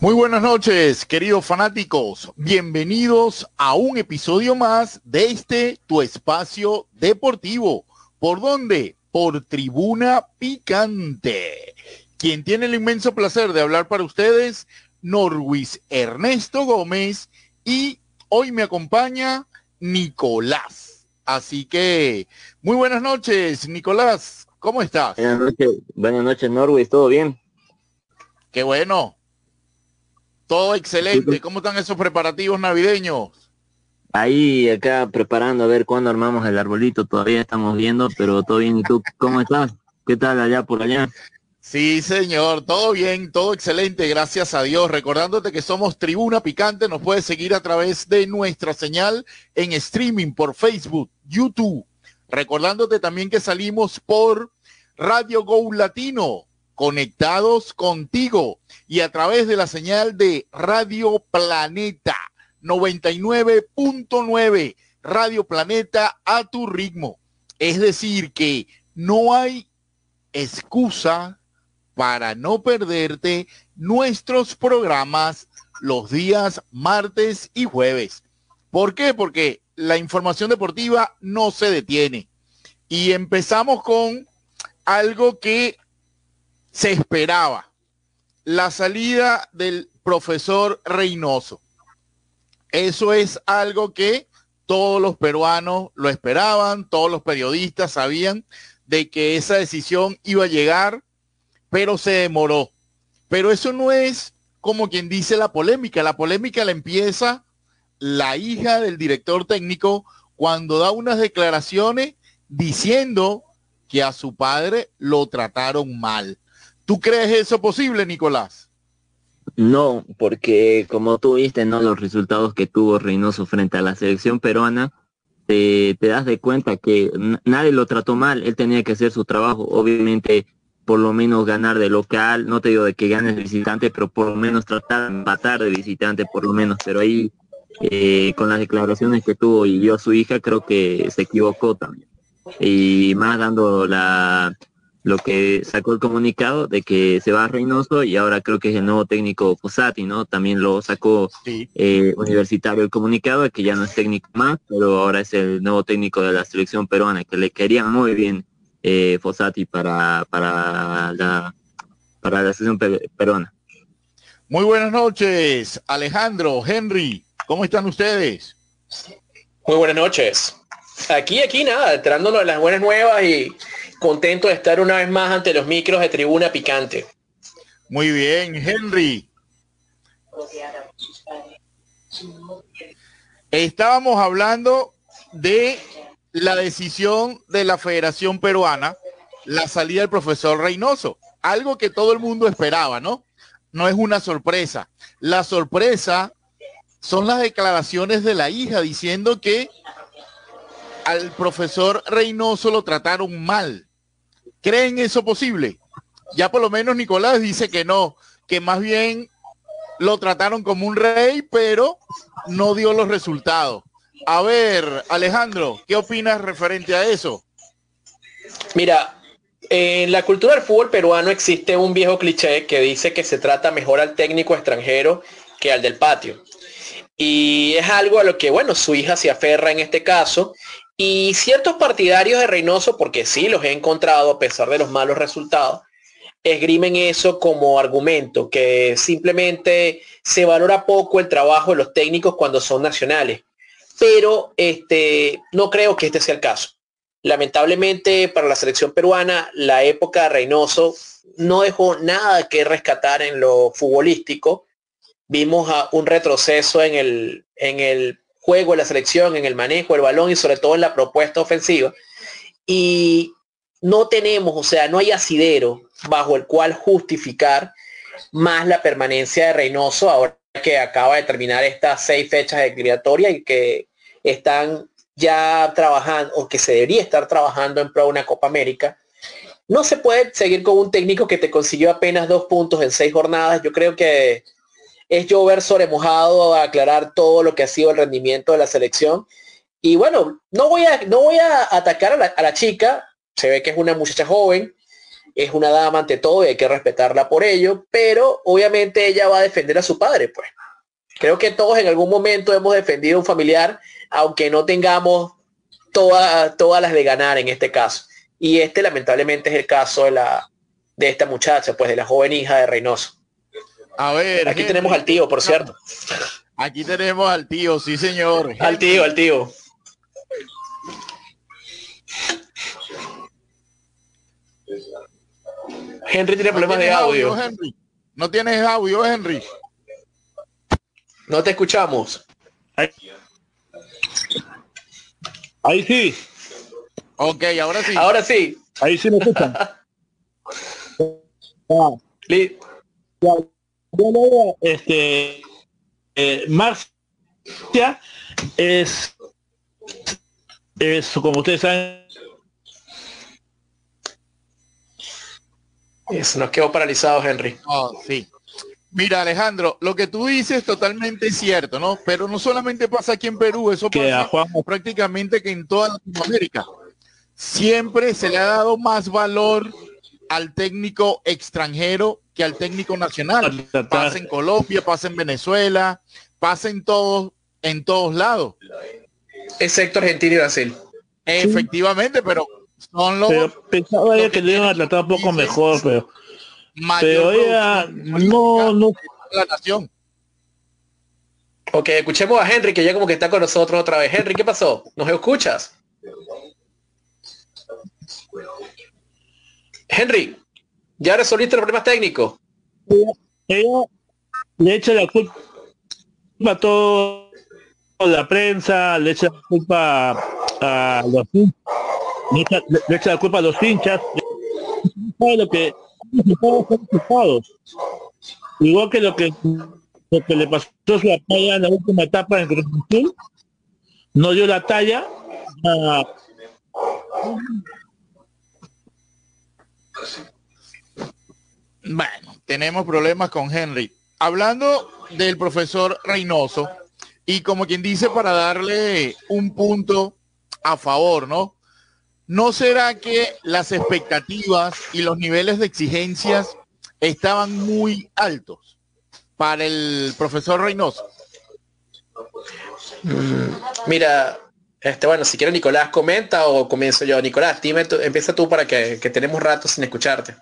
Muy buenas noches, queridos fanáticos. Bienvenidos a un episodio más de este tu espacio deportivo. ¿Por dónde? Por Tribuna Picante. Quien tiene el inmenso placer de hablar para ustedes, Norwis Ernesto Gómez y hoy me acompaña Nicolás. Así que muy buenas noches, Nicolás. ¿Cómo estás? Buenas noches, buenas noches, Norwis. ¿Todo bien? Qué bueno. Todo excelente. ¿Cómo están esos preparativos navideños? Ahí, acá preparando a ver cuándo armamos el arbolito. Todavía estamos viendo, pero todo bien. ¿Y tú cómo estás? ¿Qué tal allá por allá? Sí, señor, todo bien, todo excelente, gracias a Dios. Recordándote que somos Tribuna Picante, nos puedes seguir a través de nuestra señal en streaming por Facebook, YouTube. Recordándote también que salimos por Radio Go Latino, conectados contigo y a través de la señal de Radio Planeta 99.9, Radio Planeta a tu ritmo. Es decir, que no hay excusa para no perderte nuestros programas los días martes y jueves. ¿Por qué? Porque la información deportiva no se detiene. Y empezamos con algo que se esperaba, la salida del profesor Reynoso. Eso es algo que todos los peruanos lo esperaban, todos los periodistas sabían de que esa decisión iba a llegar pero se demoró. Pero eso no es como quien dice la polémica. La polémica la empieza la hija del director técnico cuando da unas declaraciones diciendo que a su padre lo trataron mal. ¿Tú crees eso posible, Nicolás? No, porque como tú viste, ¿no? Los resultados que tuvo Reynoso frente a la selección peruana, te, das de cuenta que nadie lo trató mal, él tenía que hacer su trabajo. Obviamente por lo menos ganar de local, no te digo de que ganes de visitante, pero por lo menos tratar de empatar de visitante, por lo menos, pero ahí eh, con las declaraciones que tuvo y dio su hija, creo que se equivocó también. Y más dando la lo que sacó el comunicado de que se va a Reynoso y ahora creo que es el nuevo técnico Posati, ¿no? También lo sacó eh, universitario el comunicado de que ya no es técnico más, pero ahora es el nuevo técnico de la selección peruana, que le querían muy bien eh, Fossati para, para, la, para la sesión peruana. Muy buenas noches, Alejandro, Henry, ¿cómo están ustedes? Muy buenas noches. Aquí, aquí nada, entrándonos las buenas nuevas y contento de estar una vez más ante los micros de Tribuna Picante. Muy bien, Henry. Estábamos hablando de la decisión de la Federación Peruana, la salida del profesor Reynoso, algo que todo el mundo esperaba, ¿no? No es una sorpresa. La sorpresa son las declaraciones de la hija diciendo que al profesor Reynoso lo trataron mal. ¿Creen eso posible? Ya por lo menos Nicolás dice que no, que más bien lo trataron como un rey, pero no dio los resultados. A ver, Alejandro, ¿qué opinas referente a eso? Mira, en la cultura del fútbol peruano existe un viejo cliché que dice que se trata mejor al técnico extranjero que al del patio. Y es algo a lo que, bueno, su hija se aferra en este caso. Y ciertos partidarios de Reynoso, porque sí los he encontrado a pesar de los malos resultados, esgrimen eso como argumento, que simplemente se valora poco el trabajo de los técnicos cuando son nacionales pero este, no creo que este sea el caso. lamentablemente para la selección peruana, la época de Reynoso no dejó nada que rescatar en lo futbolístico. Vimos a un retroceso en el, en el juego de la selección, en el manejo del balón y sobre todo en la propuesta ofensiva. Y no tenemos, o sea, no hay asidero bajo el cual justificar más la permanencia de Reynoso ahora que acaba de terminar estas seis fechas de criatoria y que están ya trabajando o que se debería estar trabajando en pro de una Copa América. No se puede seguir con un técnico que te consiguió apenas dos puntos en seis jornadas. Yo creo que es llover sobre mojado a aclarar todo lo que ha sido el rendimiento de la selección. Y bueno, no voy a, no voy a atacar a la, chica. Se ve que es una muchacha joven, es una dama ante todo y hay que respetarla por ello, pero obviamente ella va a defender a su padre, pues. Creo que todos en algún momento hemos defendido a un familiar, aunque no tengamos todas todas las de ganar en este caso. Y este lamentablemente es el caso de la de esta muchacha, pues de la joven hija de Reynoso. A ver. Aquí tenemos al tío, por cierto. Aquí tenemos al tío, sí señor. Al tío, al tío. Henry tiene problemas de audio. Henry. No tienes audio, Henry. No te escuchamos. Ahí, ahí sí. Ok, ahora sí. Ahora sí. Ahí sí me escuchan. Ah, luego, este eh, Marcia es es como ustedes saben Eso, nos quedó paralizado, Henry. Oh, sí. Mira, Alejandro, lo que tú dices es totalmente cierto, ¿no? Pero no solamente pasa aquí en Perú, eso que a pasa Juan prácticamente que en toda Latinoamérica. Siempre se le ha dado más valor al técnico extranjero que al técnico nacional. Pasa en Colombia, pasa en Venezuela, pasa en todos, en todos lados. Excepto Argentina y Brasil. Efectivamente, pero son los pero pensaba ella que le iban a tratar un poco mejor pero mayor pero ella no no la nación. Ok, escuchemos a Henry, que ya como que está con nosotros otra vez. Henry, ¿qué pasó? ¿Nos escuchas? Henry, ¿ya resolviste los problemas técnicos? ella le echa la culpa a todo la prensa, le echa la culpa a los le echa, la culpa a los hinchas, lo que igual que lo que lo que le pasó a su batalla en la última etapa en Cruz no dio la talla. A- Bueno, tenemos problemas con Henry. Hablando del profesor Reynoso, y como quien dice, para darle un punto a favor, ¿no? ¿No será que las expectativas y los niveles de exigencias estaban muy altos para el profesor Reynoso? Mira, este, bueno, si quiere Nicolás comenta o comienzo yo. Nicolás, dime tú- empieza tú para que, que tenemos rato sin escucharte.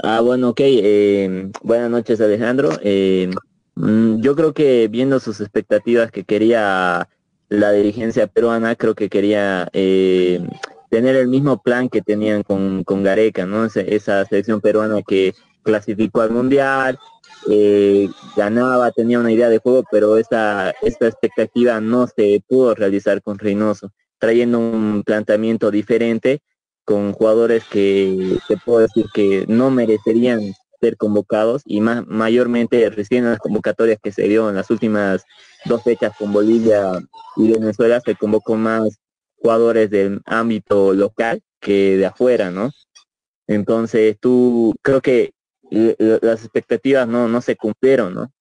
Ah, bueno, ok. eh, buenas noches, Alejandro. Eh, mm, yo creo que viendo sus expectativas que quería la dirigencia peruana, creo que quería eh, tener el mismo plan que tenían con, con Gareca, ¿no? Esa selección peruana que clasificó al Mundial, eh, ganaba, tenía una idea de juego, pero esa, esta expectativa no se pudo realizar con Reynoso, trayendo un planteamiento diferente con jugadores que te puedo decir que no merecerían ser convocados y más mayormente recién en las convocatorias que se dio en las últimas dos fechas con Bolivia y Venezuela se convocó más jugadores del ámbito local que de afuera, ¿no? Entonces tú creo que las expectativas no, no se cumplieron, ¿no?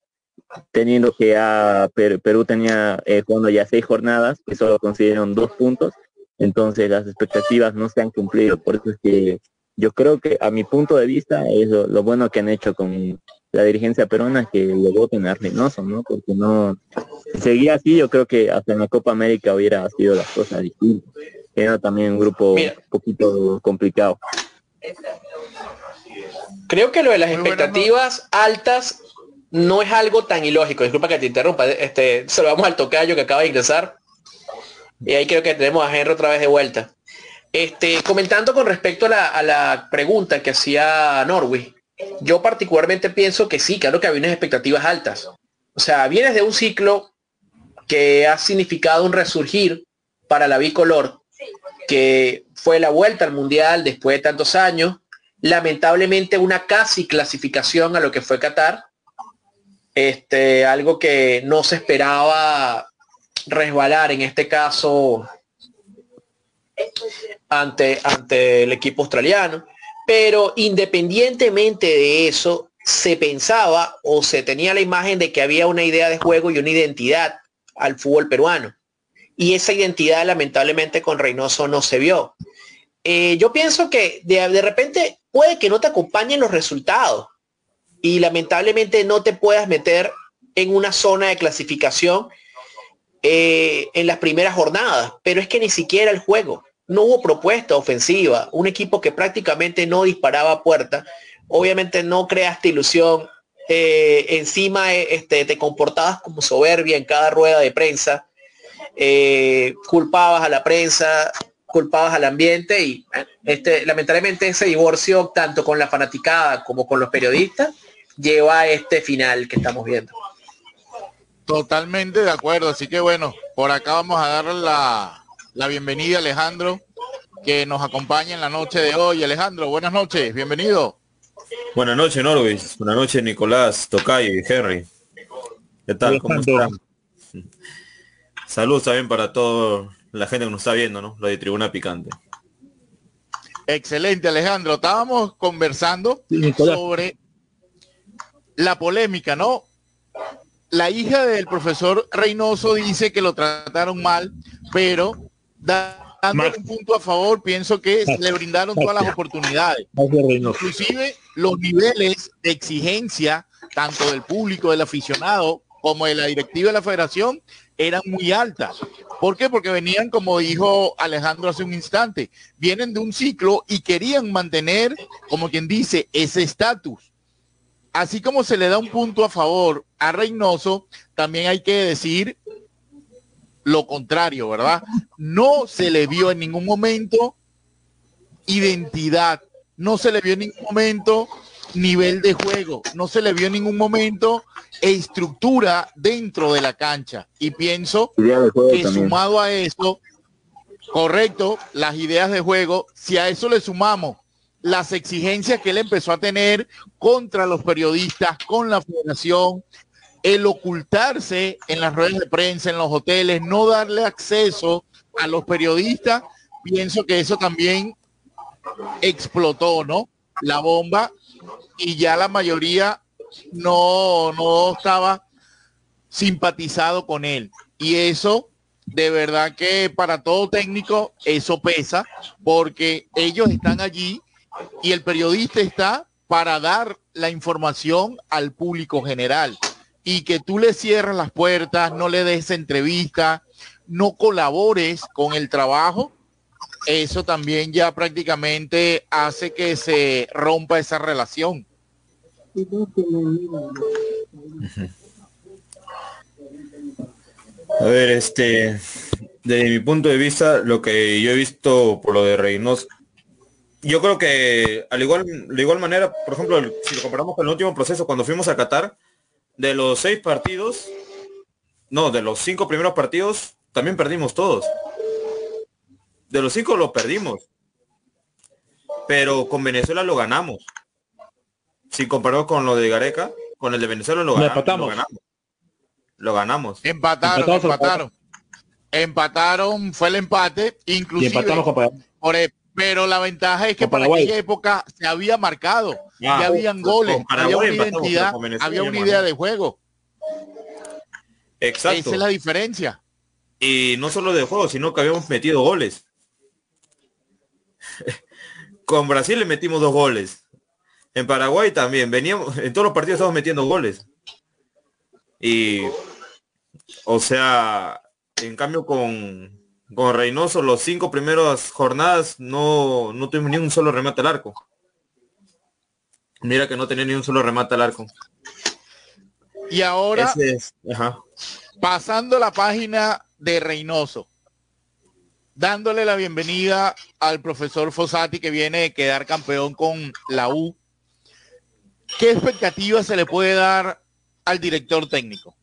Teniendo que a Perú tenía eh, jugando ya seis jornadas, que solo consiguieron dos puntos, entonces las expectativas no se han cumplido. Por eso es que yo creo que a mi punto de vista es lo, lo bueno que han hecho con la dirigencia peruana que lo voten a Reynoso, ¿no? Porque no, si seguía así, yo creo que hasta en la Copa América hubiera sido las cosas distintas. Era también un grupo Mira. un poquito complicado. Creo que lo de las Muy expectativas altas no es algo tan ilógico. Disculpa que te interrumpa. Este, saludamos al tocayo que acaba de ingresar. Y ahí creo que tenemos a Henry otra vez de vuelta. Este, comentando con respecto a la, pregunta que hacía Norway, yo particularmente pienso que sí, claro que había unas expectativas altas. O sea, vienes de un ciclo que ha significado un resurgir para la bicolor, que fue la vuelta al mundial después de tantos años, lamentablemente una casi clasificación a lo que fue Qatar, este, algo que no se esperaba resbalar en este caso ante, ante el equipo australiano. Pero independientemente de eso, se pensaba o se tenía la imagen de que había una idea de juego y una identidad al fútbol peruano. Y esa identidad lamentablemente con Reynoso no se vio. Eh, yo pienso que de, de repente puede que no te acompañen los resultados y lamentablemente no te puedas meter en una zona de clasificación eh, en las primeras jornadas, pero es que ni siquiera el juego, no hubo propuesta ofensiva, un equipo que prácticamente no disparaba puerta, obviamente no creaste ilusión, eh, encima este, te comportabas como soberbia en cada rueda de prensa, eh, culpabas a la prensa, culpabas al ambiente y este, lamentablemente ese divorcio tanto con la fanaticada como con los periodistas lleva a este final que estamos viendo. Totalmente de acuerdo, así que bueno, por acá vamos a darle la, la bienvenida a Alejandro, que nos acompaña en la noche de hoy. Alejandro, buenas noches, bienvenido. Buenas noches, Norvis. Buenas noches, Nicolás, Tocayo y Henry. ¿Qué tal? ¿Cómo están? Saludos también para toda la gente que nos está viendo, ¿no? Lo de Tribuna Picante. Excelente, Alejandro. Estábamos conversando sobre la polémica, ¿no? La hija del profesor Reynoso dice que lo trataron mal, pero dando un punto a favor, pienso que le brindaron todas las oportunidades. Inclusive los niveles de exigencia, tanto del público, del aficionado, como de la directiva de la federación, eran muy altas. ¿Por qué? Porque venían, como dijo Alejandro hace un instante, vienen de un ciclo y querían mantener, como quien dice, ese estatus así como se le da un punto a favor a Reynoso, también hay que decir lo contrario, ¿verdad? No se le vio en ningún momento identidad, no se le vio en ningún momento nivel de juego, no se le vio en ningún momento estructura dentro de la cancha. Y pienso que sumado a eso, correcto, las ideas de juego, si a eso le sumamos las exigencias que él empezó a tener contra los periodistas, con la federación, el ocultarse en las redes de prensa, en los hoteles, no darle acceso a los periodistas, pienso que eso también explotó, ¿no? La bomba y ya la mayoría no, no estaba simpatizado con él. Y eso, de verdad que para todo técnico, eso pesa, porque ellos están allí y el periodista está para dar la información al público general y que tú le cierras las puertas, no le des entrevista, no colabores con el trabajo, eso también ya prácticamente hace que se rompa esa relación. A ver, este, desde mi punto de vista, lo que yo he visto por lo de Reynoso, yo creo que al igual, de igual manera, por ejemplo, si lo comparamos con el último proceso, cuando fuimos a Qatar, de los seis partidos, no, de los cinco primeros partidos, también perdimos todos. De los cinco lo perdimos. Pero con Venezuela lo ganamos. Si comparado con lo de Gareca, con el de Venezuela lo, ganamos, lo ganamos. Lo ganamos. Empataron, empataron. Empataron, fue el empate, inclusive por, pero la ventaja es que para, aquella época se había marcado, ya habían goles, había una identidad, había una idea de juego. Exacto. Esa es la diferencia. Y no solo de juego, sino que habíamos metido goles. Con Brasil le metimos dos goles. En Paraguay también. Veníamos, en todos los partidos estamos metiendo goles. Y, o sea, en cambio con, con Reynoso los cinco primeras jornadas no, no tuvimos ni un solo remate al arco. Mira que no tenía ni un solo remate al arco. Y ahora, pasando la página de Reynoso, dándole la bienvenida al profesor Fossati que viene de quedar campeón con la U. ¿Qué expectativa se le puede dar al director técnico?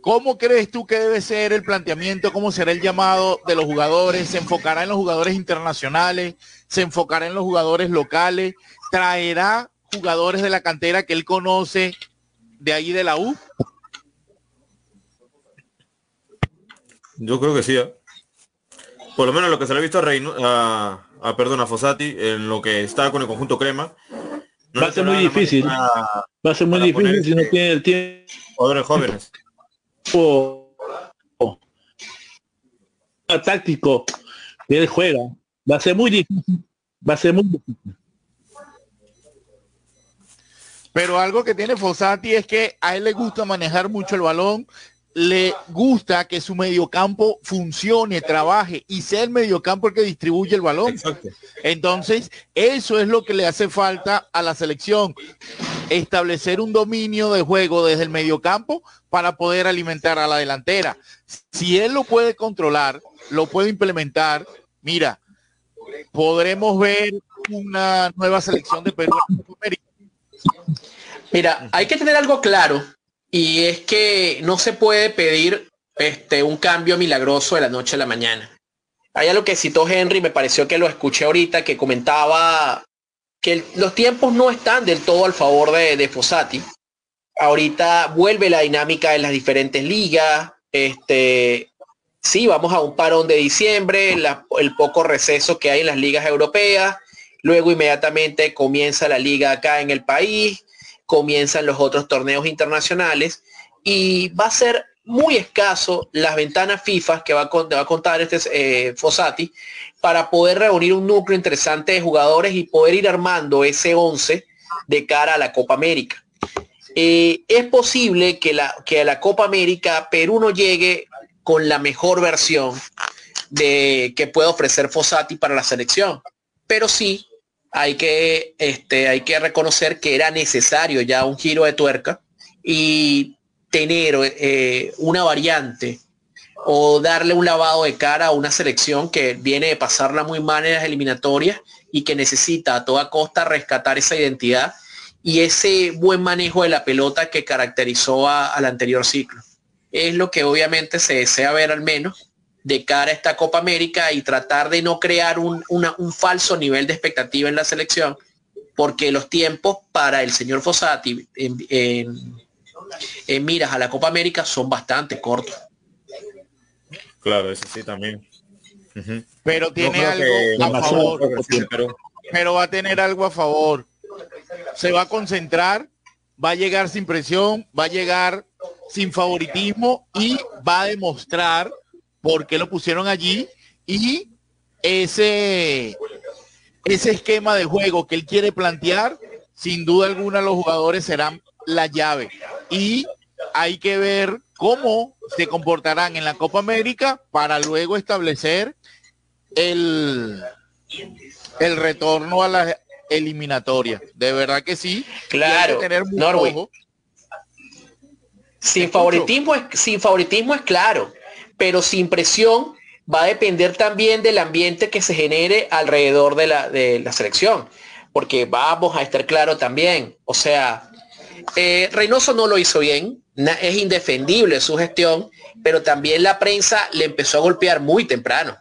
¿Cómo crees tú que debe ser el planteamiento? ¿Cómo será el llamado de los jugadores? ¿Se enfocará en los jugadores internacionales? ¿Se enfocará en los jugadores locales? ¿Traerá jugadores de la cantera que él conoce de ahí de la U? Yo creo que sí. ¿eh? Por lo menos lo que se le ha visto a, Reino, a, a, perdón, a Fossati en lo que está con el conjunto crema. No va a ser muy difícil. Para, va a ser muy difícil si no tiene el tiempo. Jugadores jóvenes. Táctico que él juega. Va a ser muy difícil. Va a ser muy difícil. Pero algo que tiene Fossati es que a él le gusta manejar mucho el balón, le gusta que su mediocampo funcione, trabaje y sea el mediocampo el que distribuye el balón. Exacto. Entonces, eso es lo que le hace falta a la selección. Establecer un dominio de juego desde el mediocampo para poder alimentar a la delantera. Si él lo puede controlar, lo puede implementar, mira, podremos ver una nueva selección de Perú. Mira, hay que tener algo claro y es que no se puede pedir este, un cambio milagroso de la noche a la mañana. Hay algo que citó Henry, me pareció que lo escuché ahorita, que comentaba que los tiempos no están del todo al favor de, de Fossati. Ahorita vuelve la dinámica en las diferentes ligas. Este, sí, vamos a un parón de diciembre, el poco receso que hay en las ligas europeas. Luego inmediatamente comienza la liga acá en el país comienzan los otros torneos internacionales y va a ser muy escaso las ventanas FIFA que va a, va a contar este eh, Fossati para poder reunir un núcleo interesante de jugadores y poder ir armando ese 11 de cara a la Copa América. Eh, es posible que, la, a la Copa América Perú no llegue con la mejor versión de que puede ofrecer Fossati para la selección, pero sí hay que, este, hay que reconocer que era necesario ya un giro de tuerca y tener eh, una variante o darle un lavado de cara a una selección que viene de pasarla muy mal en las eliminatorias y que necesita a toda costa rescatar esa identidad y ese buen manejo de la pelota que caracterizó al anterior ciclo. Es lo que obviamente se desea ver al menos de cara a esta Copa América y tratar de no crear un, un falso nivel de expectativa en la selección, porque los tiempos para el señor Fossati en, en, en miras a la Copa América son bastante cortos. Claro, eso sí también. Uh -huh. Pero tiene algo a favor. Pero... pero va a tener algo a favor. Se va a concentrar, va a llegar sin presión, va a llegar sin favoritismo y va a demostrar por qué lo pusieron allí y ese, ese esquema de juego que él quiere plantear, sin duda alguna los jugadores serán la llave. Y hay que ver cómo se comportarán en la Copa América para luego establecer el, el retorno a la eliminatoria. De verdad que sí. Claro. Que tener. Sin favoritismo, es, sin favoritismo es claro pero sin presión va a depender también del ambiente que se genere alrededor de la, de la selección. Porque vamos a estar claro también, o sea, eh, Reynoso no lo hizo bien, es indefendible su gestión, pero también la prensa le empezó a golpear muy temprano.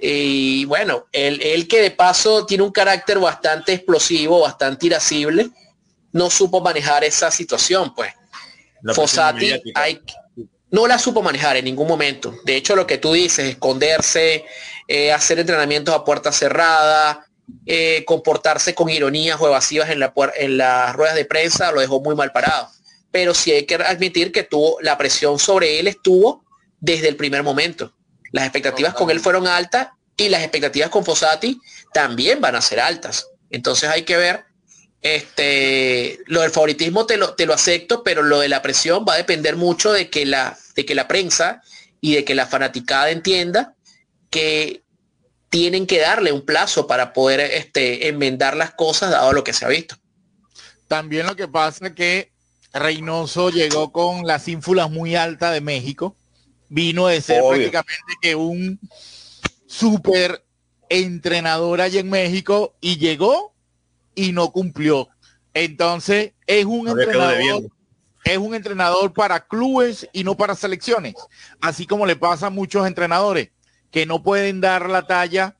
Y bueno, él, él que de paso tiene un carácter bastante explosivo, bastante irascible, no supo manejar esa situación, pues. La Fossati hay, no la supo manejar en ningún momento. De hecho, lo que tú dices, esconderse, eh, hacer entrenamientos a puerta cerrada, eh, comportarse con ironías o evasivas en, la, en las ruedas de prensa, lo dejó muy mal parado. Pero sí hay que admitir que tuvo la presión sobre él estuvo desde el primer momento. Las expectativas con él fueron altas y las expectativas con Fossati también van a ser altas. Entonces hay que ver este, lo del favoritismo te lo, te lo acepto, pero lo de la presión va a depender mucho de que la, de que la prensa y de que la fanaticada entienda que tienen que darle un plazo para poder este, enmendar las cosas dado lo que se ha visto. También lo que pasa es que Reynoso llegó con las ínfulas muy altas de México vino de ser Obvio. prácticamente que un super entrenador allá en México y llegó y no cumplió. Entonces es un entrenador, es un entrenador para clubes y no para selecciones, así como le pasa a muchos entrenadores que no pueden dar la talla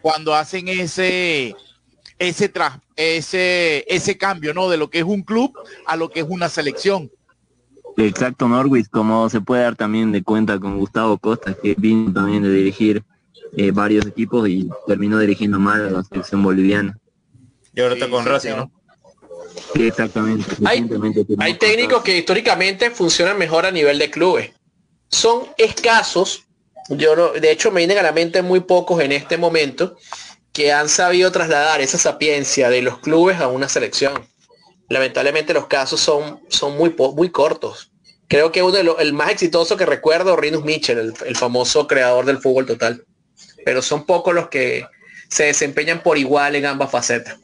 cuando hacen ese ese tras ese ese cambio, ¿no? De lo que es un club a lo que es una selección. Exacto, Norwich, como se puede dar también de cuenta con Gustavo Costa, que vino también de dirigir eh, varios equipos y terminó dirigiendo mal a la selección boliviana. Y ahora está Sí, con sí, Racing. ¿no? Sí, exactamente. Hay- técnicos que históricamente funcionan mejor a nivel de clubes. Son escasos. Yo no- de hecho, me vienen a la mente muy pocos en este momento que han sabido trasladar esa sapiencia de los clubes a una selección. Lamentablemente los casos son, son muy, muy cortos. Creo que uno de los, el más exitoso que recuerdo, Rinus Mitchell, el, el famoso creador del fútbol total. Pero son pocos los que se desempeñan por igual en ambas facetas.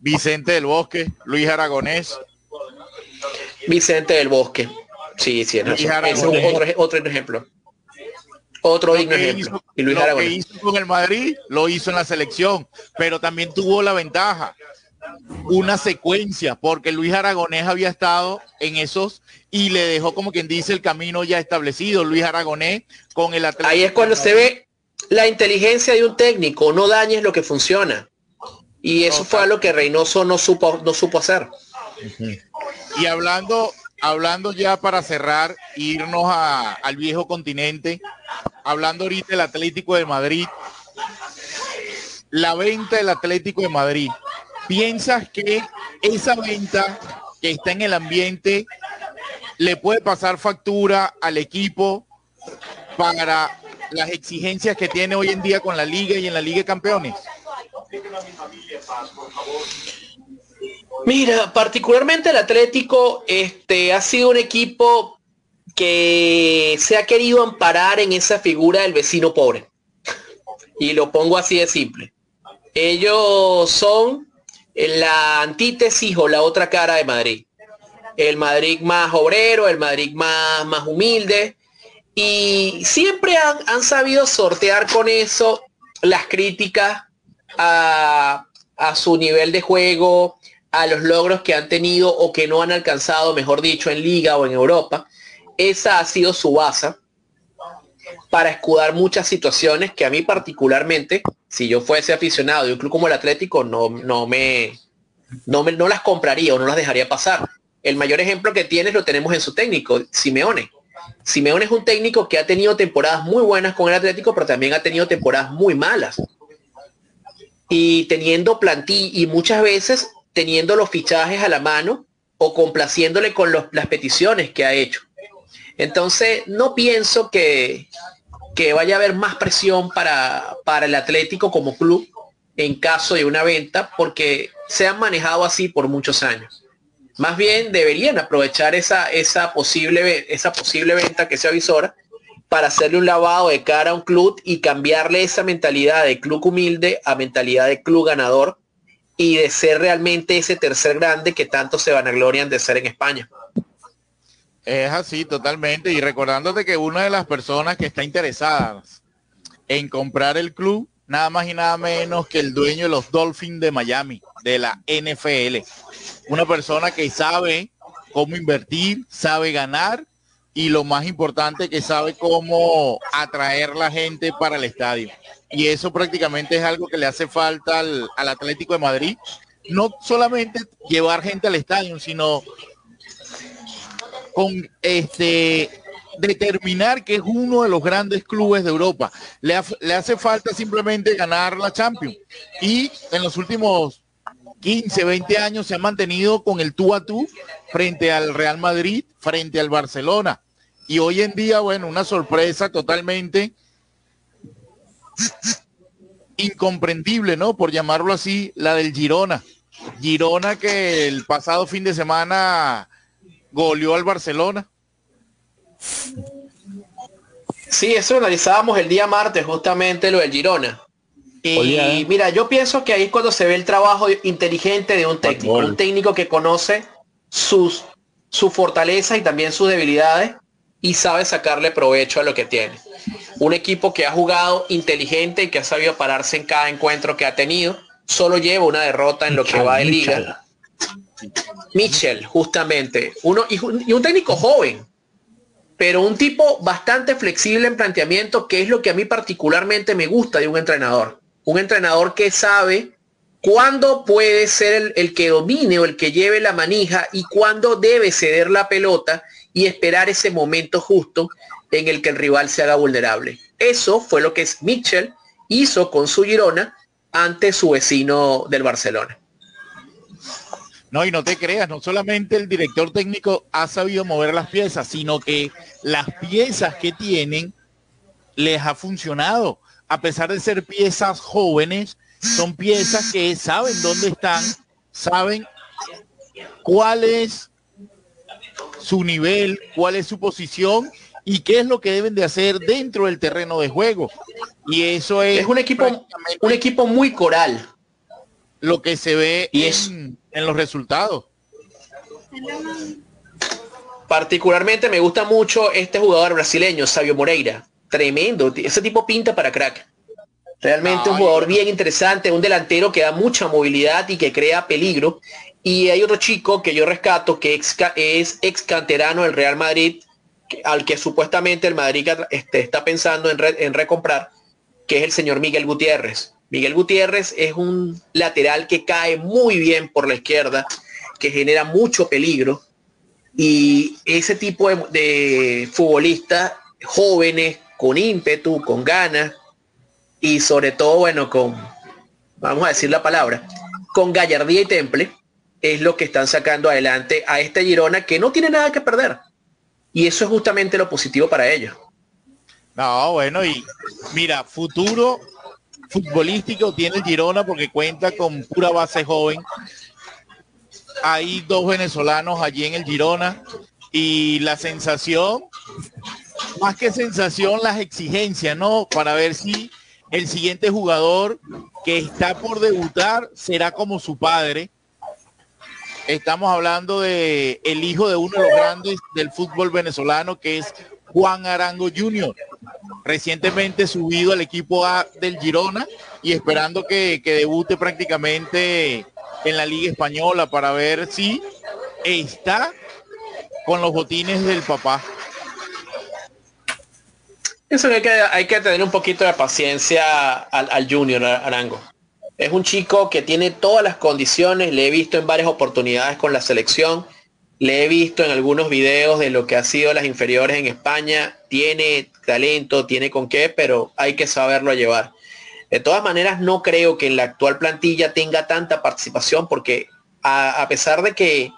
Vicente del Bosque, Luis Aragonés, Vicente del Bosque. Sí, sí, es otro, otro ejemplo. Otro digno ejemplo. hizo- Y Luis lo que hizo con el Madrid lo hizo en la selección, pero también tuvo la ventaja, una secuencia, porque Luis Aragonés había estado en esos y le dejó como quien dice el camino ya establecido. Luis Aragonés con el Atlético. Ahí es cuando se ve la inteligencia de un técnico, no dañes lo que funciona. Y eso fue algo que Reynoso no supo, no supo hacer. Y hablando, hablando ya para cerrar, irnos a- al viejo continente, hablando ahorita del Atlético de Madrid, la venta del Atlético de Madrid. ¿Piensas que esa venta que está en el ambiente le puede pasar factura al equipo para las exigencias que tiene hoy en día con la liga y en la Liga de Campeones? Mira, particularmente el Atlético este, ha sido un equipo que se ha querido amparar en esa figura del vecino pobre. Y lo pongo así de simple. Ellos son la antítesis o la otra cara de Madrid. El Madrid más obrero, el Madrid más, más humilde. Y siempre han, han sabido sortear con eso las críticas a, a su nivel de juego, a los logros que han tenido o que no han alcanzado, mejor dicho, en liga o en Europa. Esa ha sido su base para escudar muchas situaciones que a mí particularmente, si yo fuese aficionado de un club como el Atlético, no, no me, no me no las compraría o no las dejaría pasar. El mayor ejemplo que tienes lo tenemos en su técnico, Simeone. Simeone es un técnico que ha tenido temporadas muy buenas con el Atlético, pero también ha tenido temporadas muy malas. Y teniendo plantilla y muchas veces teniendo los fichajes a la mano o complaciéndole con los- las peticiones que ha hecho. Entonces, no pienso que, que vaya a haber más presión para, para el Atlético como club en caso de una venta, porque se han manejado así por muchos años. Más bien deberían aprovechar esa, esa, posible, esa posible venta que se avisora para hacerle un lavado de cara a un club y cambiarle esa mentalidad de club humilde a mentalidad de club ganador y de ser realmente ese tercer grande que tanto se vanaglorian de ser en España. Es así, totalmente. Y recordándote que una de las personas que está interesada en comprar el club, nada más y nada menos que el dueño de los Dolphins de Miami, de la NFL. Una persona que sabe cómo invertir, sabe ganar y lo más importante que sabe cómo atraer la gente para el estadio. Y eso prácticamente es algo que le hace falta al, al Atlético de Madrid. No solamente llevar gente al estadio, sino con este determinar que es uno de los grandes clubes de Europa. Le, le hace falta simplemente ganar la Champions. Y en los últimos 15, 20 años se ha mantenido con el tú a tú frente al Real Madrid, frente al Barcelona. Y hoy en día, bueno, una sorpresa totalmente incomprendible, ¿no? Por llamarlo así, la del Girona. Girona que el pasado fin de semana goleó al Barcelona. Sí, eso lo analizábamos el día martes, justamente lo del Girona. Y Olía, ¿eh? mira, yo pienso que ahí es cuando se ve el trabajo inteligente de un técnico, un técnico que conoce sus, sus fortalezas y también sus debilidades y sabe sacarle provecho a lo que tiene. Un equipo que ha jugado inteligente y que ha sabido pararse en cada encuentro que ha tenido, solo lleva una derrota en lo que va de liga. Mitchell, justamente, uno y, un técnico joven, pero un tipo bastante flexible en planteamiento, que es lo que a mí particularmente me gusta de un entrenador. Un entrenador que sabe cuándo puede ser el, que domine o el que lleve la manija y cuándo debe ceder la pelota y esperar ese momento justo en el que el rival se haga vulnerable. Eso fue lo que Mitchell hizo con su Girona ante su vecino del Barcelona. No, y no te creas, no solamente el director técnico ha sabido mover las piezas, sino que las piezas que tienen les ha funcionado. A pesar de ser piezas jóvenes, son piezas que saben dónde están, saben cuál es su nivel, cuál es su posición y qué es lo que deben de hacer dentro del terreno de juego. Y eso es, es un equipo un equipo muy coral. Lo que se ve y es, en, en los resultados. Particularmente me gusta mucho este jugador brasileño, Sabio Moreira. Tremendo. Ese tipo pinta para crack. Realmente un jugador bien interesante, un delantero que da mucha movilidad y que crea peligro. Y hay otro chico que yo rescato que es ex canterano del Real Madrid, al que supuestamente el Madrid este, está pensando en, en recomprar, que es el señor Miguel Gutiérrez. Miguel Gutiérrez es un lateral que cae muy bien por la izquierda, que genera mucho peligro. Y ese tipo de, futbolistas jóvenes, con ímpetu, con ganas, y sobre todo, bueno, con, vamos a decir la palabra, con gallardía y temple, es lo que están sacando adelante a este Girona que no tiene nada que perder. Y eso es justamente lo positivo para ellos. No, bueno, y mira, futuro futbolístico tiene el Girona porque cuenta con pura base joven. Hay dos venezolanos allí en el Girona y la sensación, más que sensación, las exigencias, ¿no? Para ver si el siguiente jugador que está por debutar será como su padre. Estamos hablando de el hijo de uno de los grandes del fútbol venezolano, que es Juan Arango Jr., recientemente subido al equipo A del Girona y esperando que, que debute prácticamente en la Liga Española para ver si está con los botines del papá. Eso que hay, que hay que tener un poquito de paciencia al, Junior Arango. Es un chico que tiene todas las condiciones, le he visto en varias oportunidades con la selección, le he visto en algunos videos de lo que ha sido las inferiores en España, tiene talento, tiene con qué, pero hay que saberlo llevar. De todas maneras, no creo que en la actual plantilla tenga tanta participación porque a pesar de que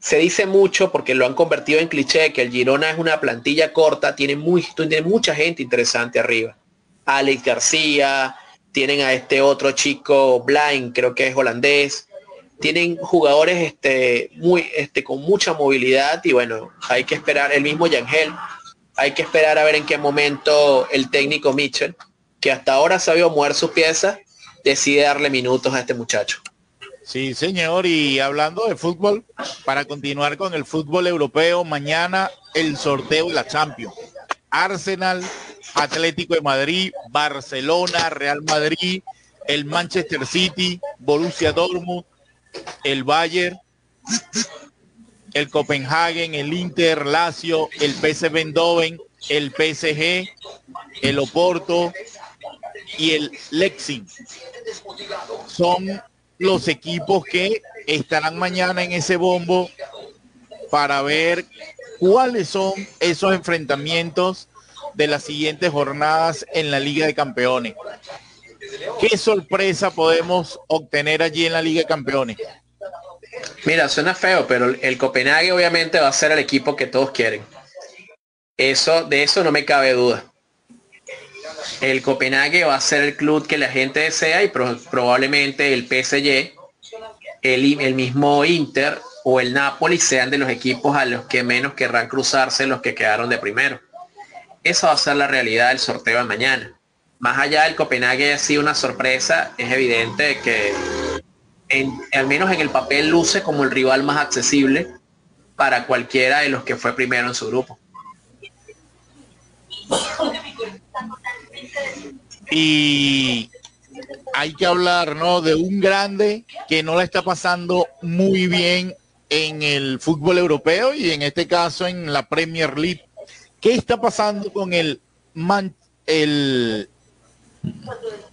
se dice mucho porque lo han convertido en cliché que el Girona es una plantilla corta, tiene, tiene mucha gente interesante arriba. Alex García, tienen a este otro chico Blind, creo que es holandés. Tienen jugadores este, muy, este, con mucha movilidad y bueno, hay que esperar, el mismo Yangel, hay que esperar a ver en qué momento el técnico Mitchell, que hasta ahora sabido mover sus piezas, decide darle minutos a este muchacho. Sí, señor. Y hablando de fútbol, para continuar con el fútbol europeo, mañana el sorteo de la Champions. Arsenal, Atlético de Madrid, Barcelona, Real Madrid, el Manchester City, Borussia Dortmund, el Bayern, el Copenhagen, el Inter, Lazio, el PSV Eindhoven, el PSG, el Oporto y el Lexing. Son los equipos que estarán mañana en ese bombo para ver cuáles son esos enfrentamientos de las siguientes jornadas en la Liga de Campeones. ¿Qué sorpresa podemos obtener allí en la Liga Campeones? Mira, suena feo, pero el Copenhague obviamente va a ser el equipo que todos quieren. Eso, de eso no me cabe duda el Copenhague va a ser el club que la gente desea y probablemente el PSG, el, el, mismo Inter o el Napoli sean de los equipos a los que menos querrán cruzarse los que quedaron de primero. Esa va a ser la realidad del sorteo de mañana. Más allá del Copenhague ha sido una sorpresa, es evidente que al menos en el papel luce como el rival más accesible para cualquiera de los que fue primero en su grupo. Y hay que hablar, ¿no? De un grande que no la está pasando muy bien en el fútbol europeo y en este caso en la Premier League. ¿Qué está pasando con el Man el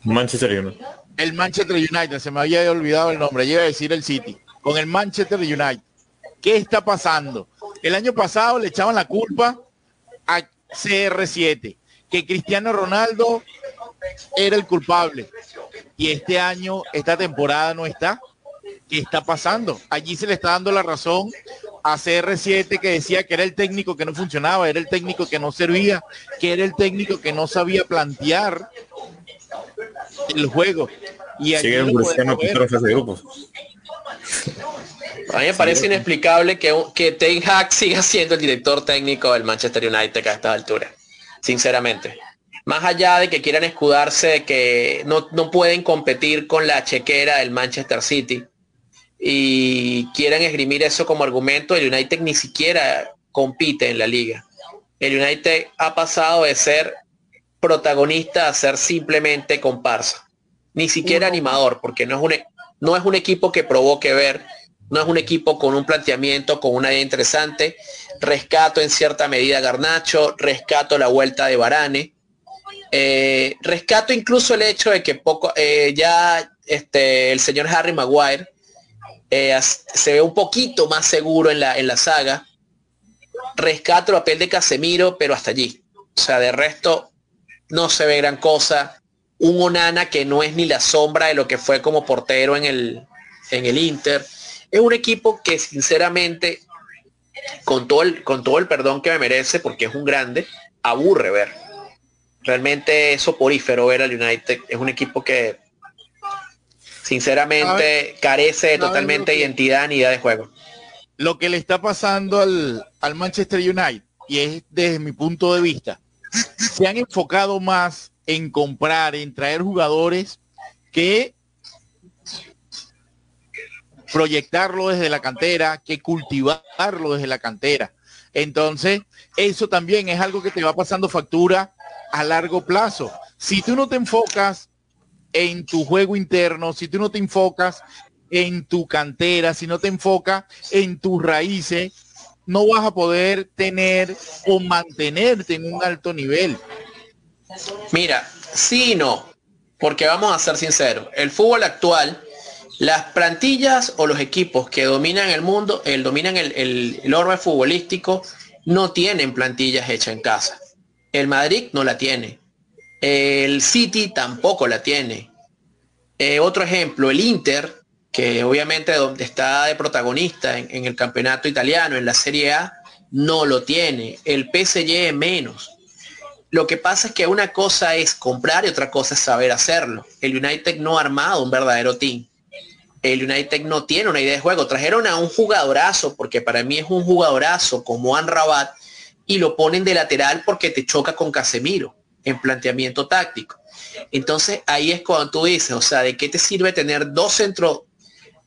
Manchester United? El Manchester United, se me había olvidado el nombre, iba a decir el City, con el Manchester United. ¿Qué está pasando? El año pasado le echaban la culpa a CR7, que Cristiano Ronaldo era el culpable. Y este año, esta temporada no está. ¿Qué está pasando? Allí se le está dando la razón a CR7 que decía que era el técnico que no funcionaba, era el técnico que no servía, que era el técnico que no sabía plantear el juego. Y Sigue el Cristiano de grupos. A mí me parece inexplicable que, que Ten Hag siga siendo el director técnico del Manchester United a esta altura. Sinceramente. Más allá de que quieran escudarse que no, no pueden competir con la chequera del Manchester City y quieran esgrimir eso como argumento, el United ni siquiera compite en la liga. El United ha pasado de ser protagonista a ser simplemente comparsa. Ni siquiera animador, porque no es, un, e, no es un equipo que provoque ver, no es un equipo con un planteamiento, con una idea interesante. Rescato en cierta medida Garnacho, rescato la vuelta de Barane, eh, rescato incluso el hecho de que poco eh, ya este, el señor Harry Maguire eh, se ve un poquito más seguro en la, en la saga. Rescato el papel de Casemiro, pero hasta allí. O sea, de resto no se ve gran cosa. Un Onana que no es ni la sombra de lo que fue como portero en el, en el Inter. Es un equipo que sinceramente, con todo, el, con todo el perdón que me merece, porque es un grande, aburre ver realmente es soporífero ver al United. Es un equipo que sinceramente carece totalmente de identidad ni idea de juego. Lo que le está pasando al, al Manchester United, y es desde mi punto de vista, se han enfocado más en comprar, en traer jugadores que proyectarlo desde la cantera, que cultivarlo desde la cantera. Entonces, eso también es algo que te va pasando factura a largo plazo. Si tú no te enfocas en tu juego interno, si tú no te enfocas en tu cantera, si no te enfocas en tus raíces, no vas a poder tener o mantenerte en un alto nivel. Mira, sí no, porque vamos a ser sinceros, el fútbol actual, las plantillas o los equipos que dominan el mundo, el dominan el, el, el orbe futbolístico, no tienen plantillas hechas en casa. El Madrid no la tiene. El City tampoco la tiene. Eh, otro ejemplo, el Inter, que obviamente donde está de protagonista en, el campeonato italiano, en la Serie A, no lo tiene. El PSG menos. Lo que pasa es que una cosa es comprar y otra cosa es saber hacerlo. El United no ha armado un verdadero team. El United no tiene una idea de juego. Trajeron a un jugadorazo, porque para mí es un jugadorazo como Anrabat, y lo ponen de lateral porque te choca con Casemiro en planteamiento táctico. Entonces ahí es cuando tú dices, o sea, ¿de qué te sirve tener dos centros,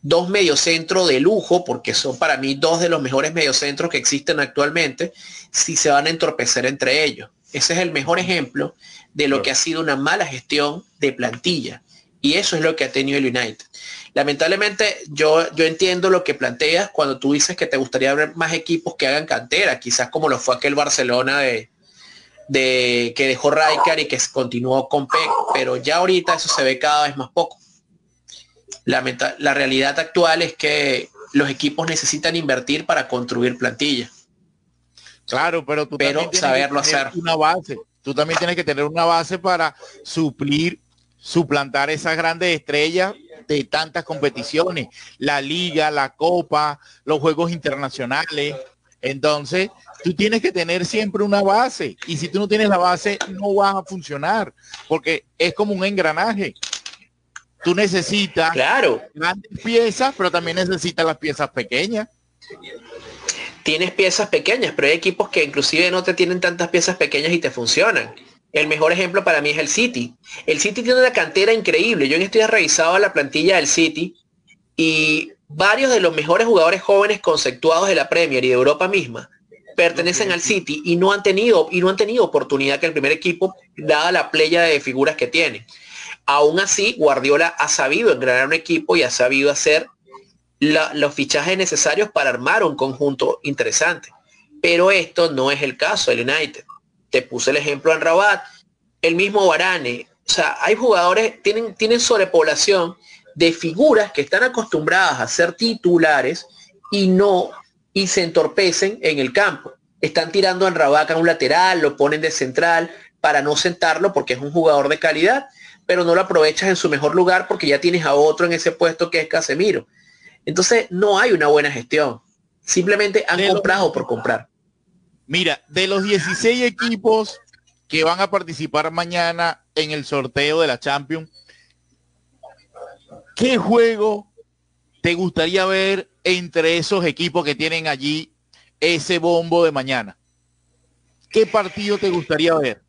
dos mediocentros de lujo, porque son para mí dos de los mejores mediocentros que existen actualmente, si se van a entorpecer entre ellos? Ese es el mejor ejemplo de lo que ha sido una mala gestión de plantilla. Y eso es lo que ha tenido el United. Lamentablemente yo, yo entiendo lo que planteas cuando tú dices que te gustaría ver más equipos que hagan cantera, quizás como lo fue aquel Barcelona de, de que dejó Rijkaard y que continuó con Peck, pero ya ahorita eso se ve cada vez más poco. La, la realidad actual es que los equipos necesitan invertir para construir plantilla. Claro, pero tú pero saberlo hacer. Una base. Tú también tienes que tener una base para suplir, suplantar esas grandes estrellas de tantas competiciones, la liga, la copa, los juegos internacionales. Entonces, tú tienes que tener siempre una base y si tú no tienes la base no vas a funcionar porque es como un engranaje. Tú necesitas claro. grandes piezas, pero también necesitas las piezas pequeñas. Tienes piezas pequeñas, pero hay equipos que inclusive no te tienen tantas piezas pequeñas y te funcionan. El mejor ejemplo para mí es el City. El City tiene una cantera increíble. Yo en estoy revisado la plantilla del City y varios de los mejores jugadores jóvenes conceptuados de la Premier y de Europa misma pertenecen al City y no han tenido y no han tenido oportunidad que el primer equipo dada la playa de figuras que tiene. Aún así, Guardiola ha sabido engranar un equipo y ha sabido hacer los fichajes necesarios para armar un conjunto interesante. Pero esto no es el caso del United. Te puse el ejemplo en Rabat, el mismo Varane. O sea, hay jugadores, tienen, tienen sobrepoblación de figuras que están acostumbradas a ser titulares y no, y se entorpecen en el campo. Están tirando a Rabat a un lateral, lo ponen de central para no sentarlo porque es un jugador de calidad, pero no lo aprovechas en su mejor lugar porque ya tienes a otro en ese puesto que es Casemiro. Entonces no hay una buena gestión. Simplemente han comprado por comprar. Mira, de los 16 equipos que van a participar mañana en el sorteo de la Champions, ¿qué juego te gustaría ver entre esos equipos que tienen allí ese bombo de mañana? ¿Qué partido te gustaría ver?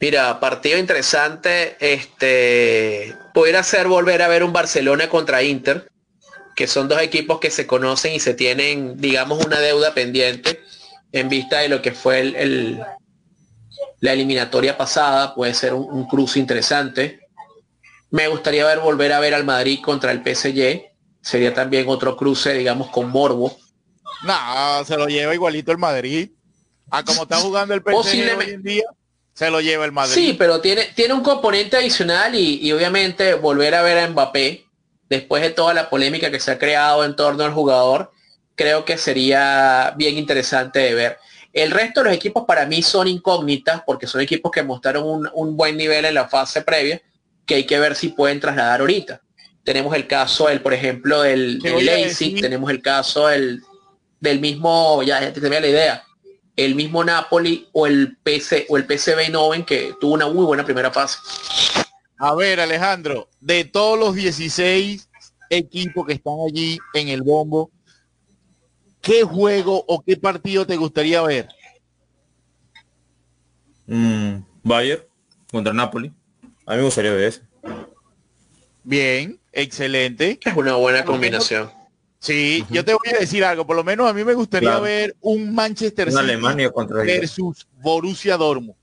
Mira, partido interesante, este, pudiera ser volver a ver un Barcelona contra Inter, que son dos equipos que se conocen y se tienen, digamos, una deuda pendiente en vista de lo que fue el, la eliminatoria pasada, puede ser un, cruce interesante. Me gustaría ver volver a ver al Madrid contra el PSG, sería también otro cruce, digamos, con Morbo. No, se lo lleva igualito el Madrid. A como está jugando el PSG hoy en día se lo lleva el Madrid. Sí, pero tiene, tiene un componente adicional y, obviamente volver a ver a Mbappé, después de toda la polémica que se ha creado en torno al jugador, creo que sería bien interesante de ver. El resto de los equipos para mí son incógnitas porque son equipos que mostraron un, buen nivel en la fase previa que hay que ver si pueden trasladar ahorita. Tenemos el caso, el, por ejemplo, del, Leipzig, tenemos el caso del, del mismo, ya te la idea, el mismo Napoli o el PC o el PSV Eindhoven que tuvo una muy buena primera fase. A ver, Alejandro, de todos los 16 equipos que están allí en el bombo, ¿qué juego o qué partido te gustaría ver? Mm, Bayern contra Napoli. A mí me gustaría ver ese. Bien, excelente. Es una buena combinación. Sí, yo te voy a decir algo, por lo menos a mí me gustaría ver un Manchester City Alemania contra versus Borussia Dortmund.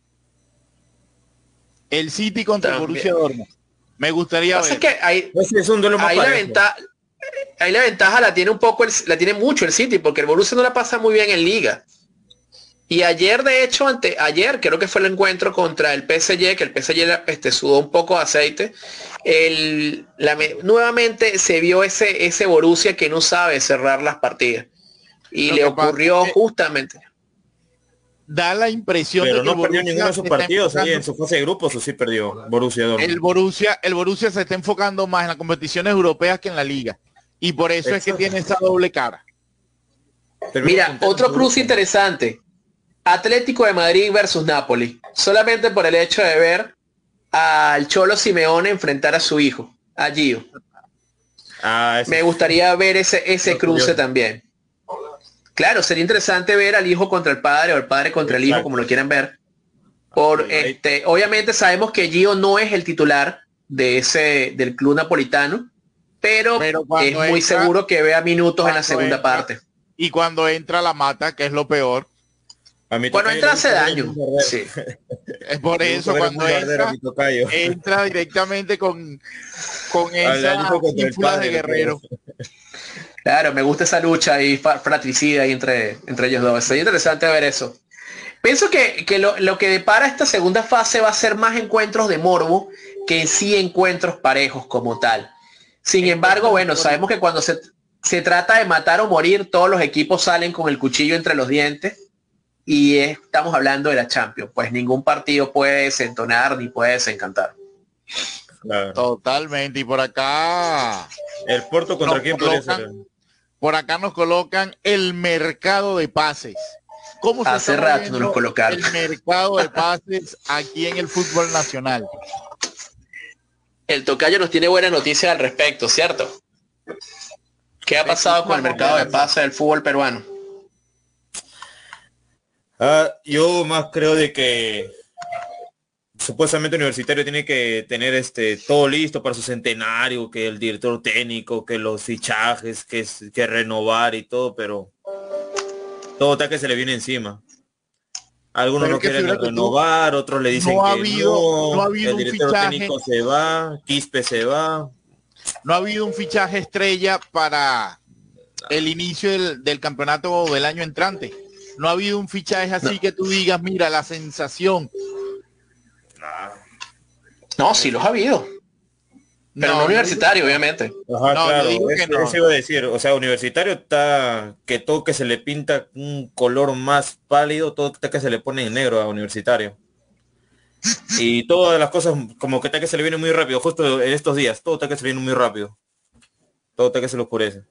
El City contra Borussia Dortmund. Me gustaría ver. que hay, es un duelo ahí, la ventaja, ahí la ventaja la tiene un poco, la tiene mucho el City, porque el Borussia no la pasa muy bien en liga. Y ayer, de hecho, ante, ayer creo que fue el encuentro contra el PSG, que el PSG este, sudó un poco de aceite. El, nuevamente se vio ese, ese Borussia que no sabe cerrar las partidas. Y le ocurrió justamente. Da la impresión Pero no perdió ninguno de sus partidos en su fase de grupos o sí perdió Borussia El Borussia, el Borussia se está enfocando más en las competiciones europeas que en la liga. Y por eso es que tiene esa doble cara. Mira, otro cruce interesante. Atlético de Madrid versus Napoli. Solamente por el hecho de ver al Cholo Simeone enfrentar a su hijo, a Gio. Ah, Me gustaría ver ese, ese cruce también. Claro, sería interesante ver al hijo contra el padre o el padre contra el hijo, como lo quieran ver. Por este, obviamente sabemos que Gio no es el titular de ese del club napolitano, pero, es muy seguro que vea minutos en la segunda parte. Y cuando entra la mata, que es lo peor, cuando entra hace daño. Es por eso cuando entra, entra directamente con, con esa ínfula de guerrero. Claro, me gusta esa lucha y fratricida ahí entre, entre ellos dos. Sería interesante ver eso. Pienso que, lo, lo, que depara esta segunda fase va a ser más encuentros de morbo que en sí encuentros parejos como tal. Sin embargo, bueno, sabemos que cuando se, se trata de matar o morir, todos los equipos salen con el cuchillo entre los dientes y estamos hablando de la Champions, pues ningún partido puede desentonar ni puede desencantar. Totalmente, y por acá... El Porto contra quién puede Por acá nos colocan el mercado de pases. ¿Cómo se Hace rato nos colocaron. El mercado de pases aquí en el fútbol nacional. El tocayo nos tiene buena noticia al respecto, ¿cierto? ¿Qué ha pasado con el mercado de pases del fútbol peruano? Ah, yo más creo de que supuestamente universitario tiene que tener este todo listo para su centenario, que el director técnico, que los fichajes, que, que renovar y todo, pero todo que se le viene encima. Algunos no quieren tú- renovar, otros le dicen no ha que habido- no, no ha habido el un fichaje. técnico se va, Quispe se va. No ha habido un fichaje estrella para el inicio del, del campeonato del año entrante. No ha habido un fichaje así que tú digas, mira, la sensación. No, sí los ha habido. Pero no, No, universitario, obviamente. Ajá, No, claro, digo que no. eso iba a decir, o sea, universitario está que todo que se le pinta un color más pálido, todo está que se le pone en negro a universitario. Y todas las cosas como que está que se le viene muy rápido, justo en estos días, todo está que se le viene muy rápido. Todo está que se le oscurece.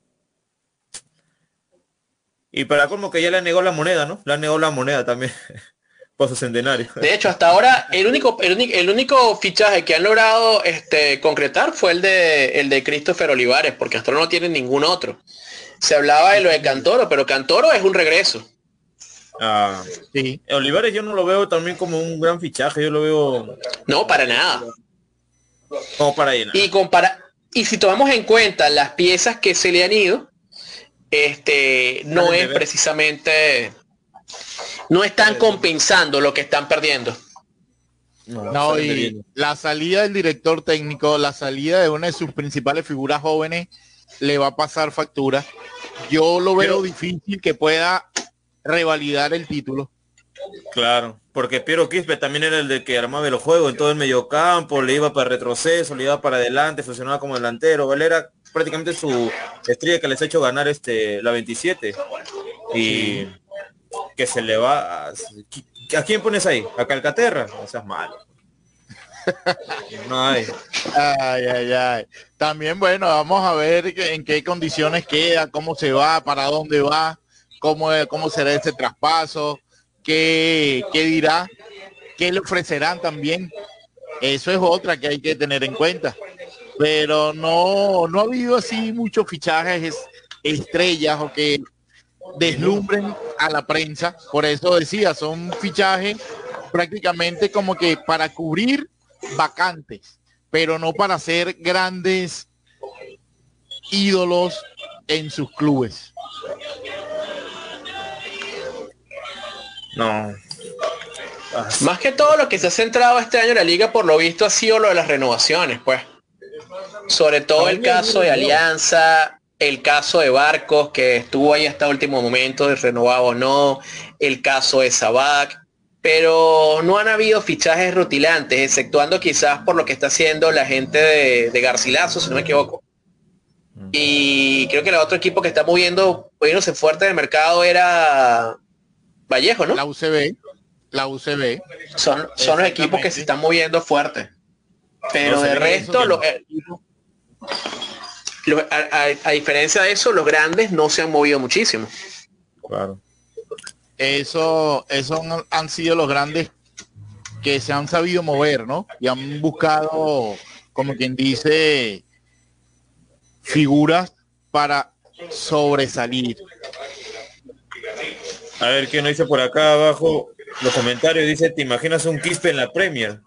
Y para como que ya le negó la moneda, ¿no? Le han negado la moneda también. Por su centenario. De hecho, hasta ahora el único, el único, el único fichaje que han logrado este, concretar fue el de el de Christopher Olivares, porque hasta ahora no tienen ningún otro. Se hablaba de lo de Cantoro, pero Cantoro es un regreso. Ah, Sí. Olivares yo no lo veo también como un gran fichaje, yo lo veo No, para nada. como para llenar. Y compara y si tomamos en cuenta las piezas que se le han ido, este no es precisamente no están compensando lo que están perdiendo. No, y la salida del director técnico, la salida de una de sus principales figuras jóvenes, le va a pasar factura. Yo lo veo Pero- difícil que pueda revalidar el título. Claro, porque Piero Quispe también era el de que armaba los juegos en todo el mediocampo, le iba para retroceso, le iba para adelante, funcionaba como delantero, él era prácticamente su estrella que les ha hecho ganar este la 27. Y que se le va a, ¿a quién pones ahí? ¿A Calcaterra? No seas malo. No hay. Ay, ay, ay. También, bueno, vamos a ver en qué condiciones queda, cómo se va, para dónde va, cómo, cómo será ese traspaso, qué, qué dirá, qué le ofrecerán también. Eso es otra que hay que tener en cuenta. Pero no, no ha habido así muchos fichajes es- estrellas o que deslumbren a la prensa. Por eso decía, son fichajes prácticamente como que para cubrir vacantes, pero no para ser grandes ídolos en sus clubes. No. Ah, Más que todo lo que se ha centrado este año en la liga, por lo visto, ha sido lo de las renovaciones, pues. Sobre todo el caso de Alianza, el caso de Barcos, que estuvo ahí hasta último momento de renovado o no, el caso de Sabac, pero no han habido fichajes rutilantes, exceptuando quizás por lo que está haciendo la gente de, de Garcilaso, si no me equivoco. Y creo que el otro equipo que está moviendo, moviéndose fuerte del mercado era Vallejo, ¿no? La UCB, la UCB. Son, son los equipos que se están moviendo fuerte. Pero No de resto, eso que lo- eh, a, a- a diferencia de eso, los grandes no se han movido muchísimo. claro. Eso, esos han, han sido los grandes que se han sabido mover, ¿no? Y han buscado, como quien dice, figuras para sobresalir. A ver, ¿qué nos dice por acá abajo? Los comentarios dice, ¿te imaginas un Quispe en la Premier?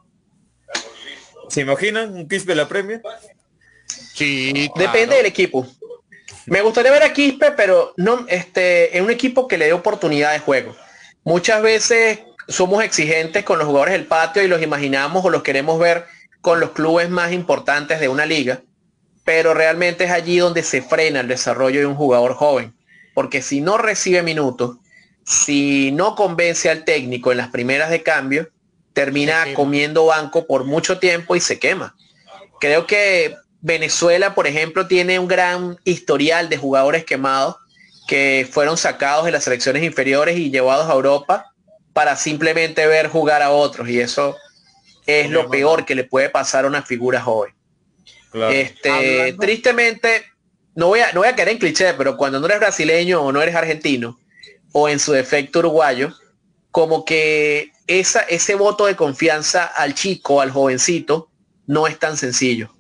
¿Se imaginan un Quispe en la Premier? Sí, Depende del equipo. Me gustaría ver a Quispe, pero no, este, en un equipo que le dé oportunidad de juego. Muchas veces somos exigentes con los jugadores del patio y los imaginamos o los queremos ver con los clubes más importantes de una liga, pero realmente es allí donde se frena el desarrollo de un jugador joven. Porque si no recibe minutos, si no convence al técnico en las primeras de cambio, termina comiendo banco por mucho tiempo y se quema. Creo que Venezuela, por ejemplo, tiene un gran historial de jugadores quemados que fueron sacados de las selecciones inferiores y llevados a Europa para simplemente ver jugar a otros. Y eso es lo peor que le puede pasar a una figura joven. Claro. Este, Hablando- tristemente, no voy, a, no voy a caer en cliché, pero cuando no eres brasileño o no eres argentino, o en su defecto uruguayo, como que esa, ese voto de confianza al chico, al jovencito, no es tan sencillo.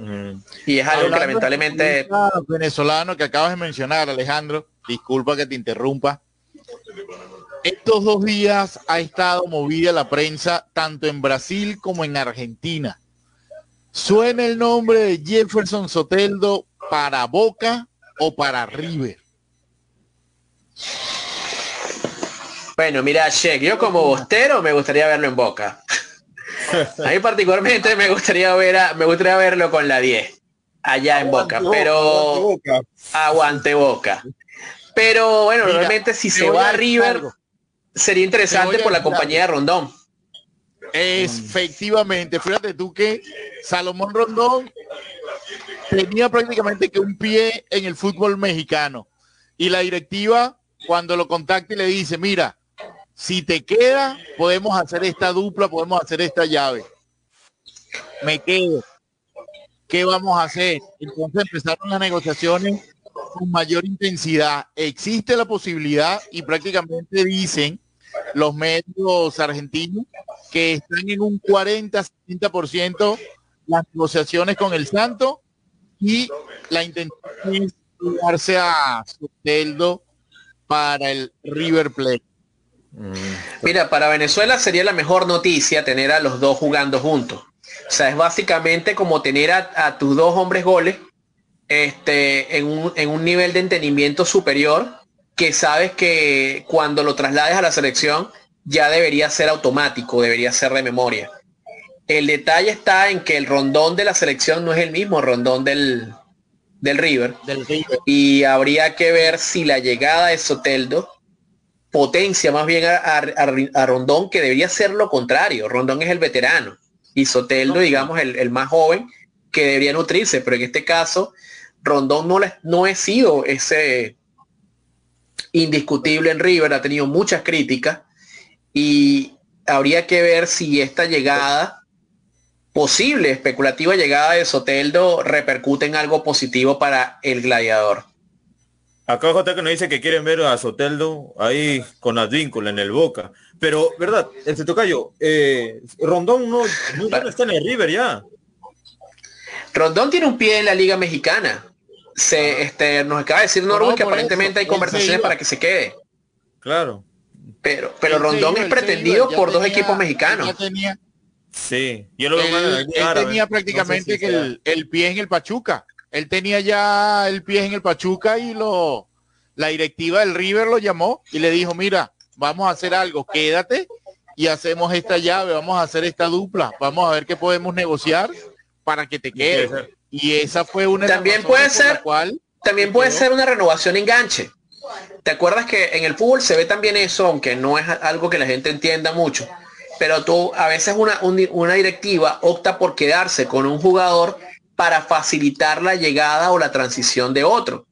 Mm. Y es algo que lamentablemente venezolano que acabas de mencionar, Alejandro, disculpa que te interrumpa. Estos dos días ha estado movida la prensa tanto en Brasil como en Argentina. Suena el nombre de Jefferson Soteldo para Boca o para River. Bueno, mira, Sheik, yo como bostero me gustaría verlo en Boca. A mí particularmente me gustaría ver a, me gustaría verlo con la 10 allá en Boca, pero aguante Boca. Pero bueno, realmente si se va a River sería interesante por la compañía de Rondón. Efectivamente, fíjate tú que Salomón Rondón tenía prácticamente que un pie en el fútbol mexicano. Y la directiva, cuando lo contacta y le dice, mira, si te queda, podemos hacer esta dupla, podemos hacer esta llave. Me quedo. ¿Qué vamos a hacer? Entonces empezaron las negociaciones con mayor intensidad. Existe la posibilidad y prácticamente dicen los medios argentinos que están en un 40-60% las negociaciones con el Santo y la intención es darse a Soteldo para el River Plate. Mm. Mira, para Venezuela sería la mejor noticia tener a los dos jugando juntos. O sea, es básicamente como tener a, tus dos hombres goles este, en, un, en un nivel de entendimiento superior que sabes que cuando lo traslades a la selección ya debería ser automático, debería ser de memoria. El detalle está en que el rondón de la selección no es el mismo rondón del, del River. Y habría que ver si la llegada de Soteldo potencia más bien a, Rondón, que debería ser lo contrario. Rondón es el veterano y Soteldo, digamos, el, el, más joven que debería nutrirse. Pero en este caso, Rondón no, no ha sido ese indiscutible en River, ha tenido muchas críticas y habría que ver si esta llegada posible especulativa llegada de Soteldo repercute en algo positivo para el gladiador. Acá J que nos dice que quieren ver a Soteldo ahí con Advíncula en el Boca. Pero, ¿verdad? Este tocayo, eh, Rondón no, no está en el River ya. Rondón tiene un pie en la Liga Mexicana. Se, este, nos acaba de decir Norwood que aparentemente hay conversaciones para que se quede. Claro. Pero, pero Rondón es pretendido por dos equipos mexicanos. Sí, yo lo él, tenía prácticamente que el, pie en el Pachuca. Él tenía ya el pie en el Pachuca y lo la directiva del River lo llamó y le dijo, mira, vamos a hacer algo, quédate y hacemos esta llave, vamos a hacer esta dupla, vamos a ver qué podemos negociar para que te quede. Y esa fue una también puede ser cual también puede ser una renovación enganche. ¿Te acuerdas que en el fútbol se ve también eso, aunque no es algo que la gente entienda mucho? Pero tú a veces una, una directiva opta por quedarse con un jugador para facilitar la llegada o la transición de otro.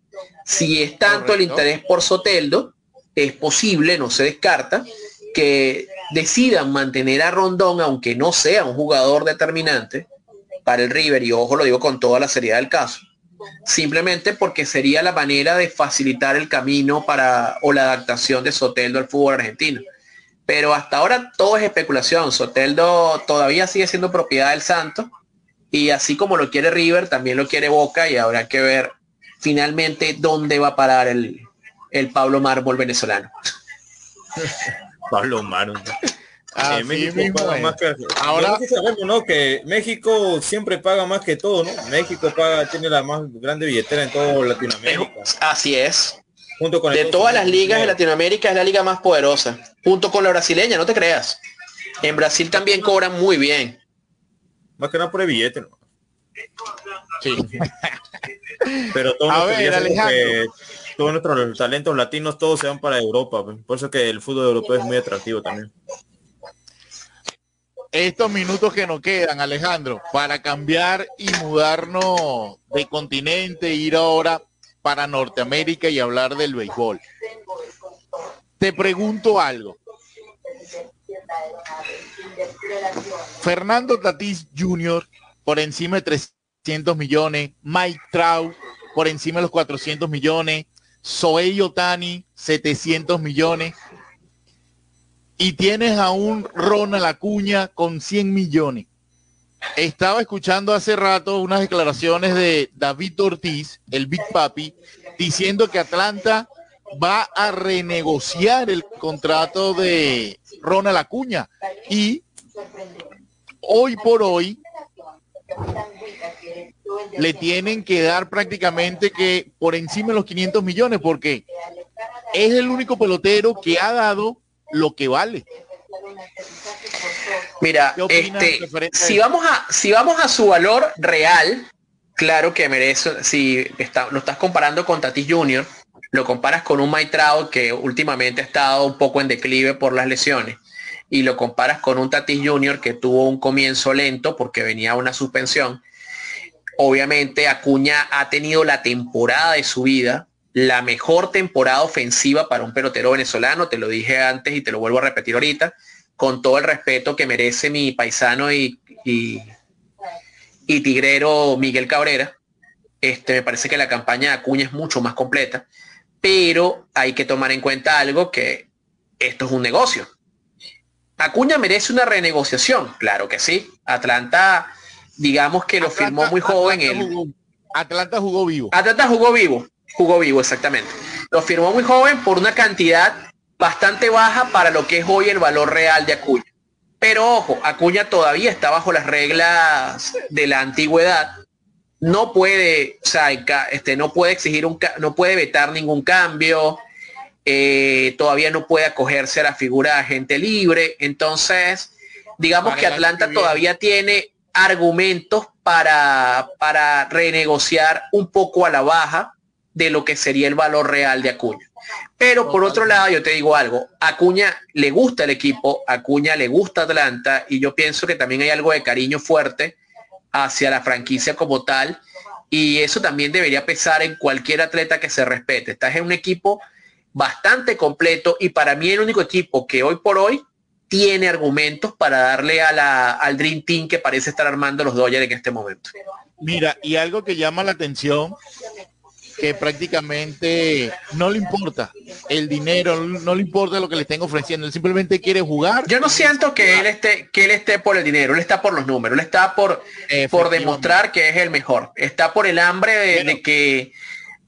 Si es tanto el interés por Soteldo, es posible, no se descarta, que decidan mantener a Rondón, aunque no sea un jugador determinante para el River, y ojo lo digo con toda la seriedad del caso, simplemente porque sería la manera de facilitar el camino para o la adaptación de Soteldo al fútbol argentino pero hasta ahora todo es especulación. Soteldo todavía sigue siendo propiedad del Santo y así como lo quiere River, también lo quiere Boca y habrá que ver finalmente dónde va a parar el, el Pablo Mármol venezolano. Pablo Mármol. Eh, México paga más que ahora sabemos no que México siempre paga más que todo no México paga tiene la más grande billetera en todo Latinoamérica así es de todas las ligas de Latinoamérica es la liga más poderosa, junto con la brasileña, no te creas. En Brasil también cobran muy bien. Más que nada por el billete, Sí. Pero todos, todos nuestros talentos latinos todos se van para Europa. Pues. Por eso que el fútbol europeo es muy atractivo también. Estos minutos que nos quedan, Alejandro, para cambiar y mudarnos de continente, ir ahora para Norteamérica y hablar del béisbol. Te pregunto algo. Fernando Tatís Jr. por encima de 300 millones, Mike Trout por encima de los 400 millones, Soei Otani 700 millones y tienes a un Ronald Acuña con 100 millones. Estaba escuchando hace rato unas declaraciones de David Ortiz, el Big Papi, diciendo que Atlanta va a renegociar el contrato de Ronald Acuña y hoy por hoy le tienen que dar prácticamente que por encima de los 500 millones porque es el único pelotero que ha dado lo que vale. Mira, este, si vamos a si vamos a su valor real, claro que merece. Si está, lo estás comparando con Tatis Jr., lo comparas con un Maitrao que últimamente ha estado un poco en declive por las lesiones y lo comparas con un Tatis Jr. que tuvo un comienzo lento porque venía una suspensión. Obviamente Acuña ha tenido la temporada de su vida, la mejor temporada ofensiva para un pelotero venezolano, te lo dije antes y te lo vuelvo a repetir ahorita, con todo el respeto que merece mi paisano y, y, tigrero Miguel Cabrera. Este, me parece que la campaña de Acuña es mucho más completa, pero hay que tomar en cuenta algo que esto es un negocio. Acuña merece una renegociación, claro que sí. Atlanta, digamos que lo firmó muy joven. Atlanta jugó vivo. Atlanta jugó vivo, jugó vivo, exactamente. Lo firmó muy joven por una cantidad bastante baja para lo que es hoy el valor real de Acuña. Pero ojo, Acuña todavía está bajo las reglas de la antigüedad. No puede, o sea, este, no puede exigir un, no puede vetar ningún cambio eh, todavía no puede acogerse a la figura de agente libre. Entonces, digamos que Atlanta todavía tiene argumentos para, para renegociar un poco a la baja de lo que sería el valor real de Acuña. Pero por otro lado, yo te digo algo, Acuña le gusta el equipo, Acuña le gusta Atlanta y yo pienso que también hay algo de cariño fuerte hacia la franquicia como tal y eso también debería pesar en cualquier atleta que se respete. Estás en un equipo bastante completo y para mí el único equipo que hoy por hoy tiene argumentos para darle a la, al Dream Team que parece estar armando los Dodgers en este momento. Mira, y algo que llama la atención, que prácticamente no le importa el dinero, no le importa lo que le estén ofreciendo, él simplemente quiere jugar. Yo no siento que él esté, que él esté por el dinero, él está por los números, él está por, por demostrar que es el mejor, está por el hambre de que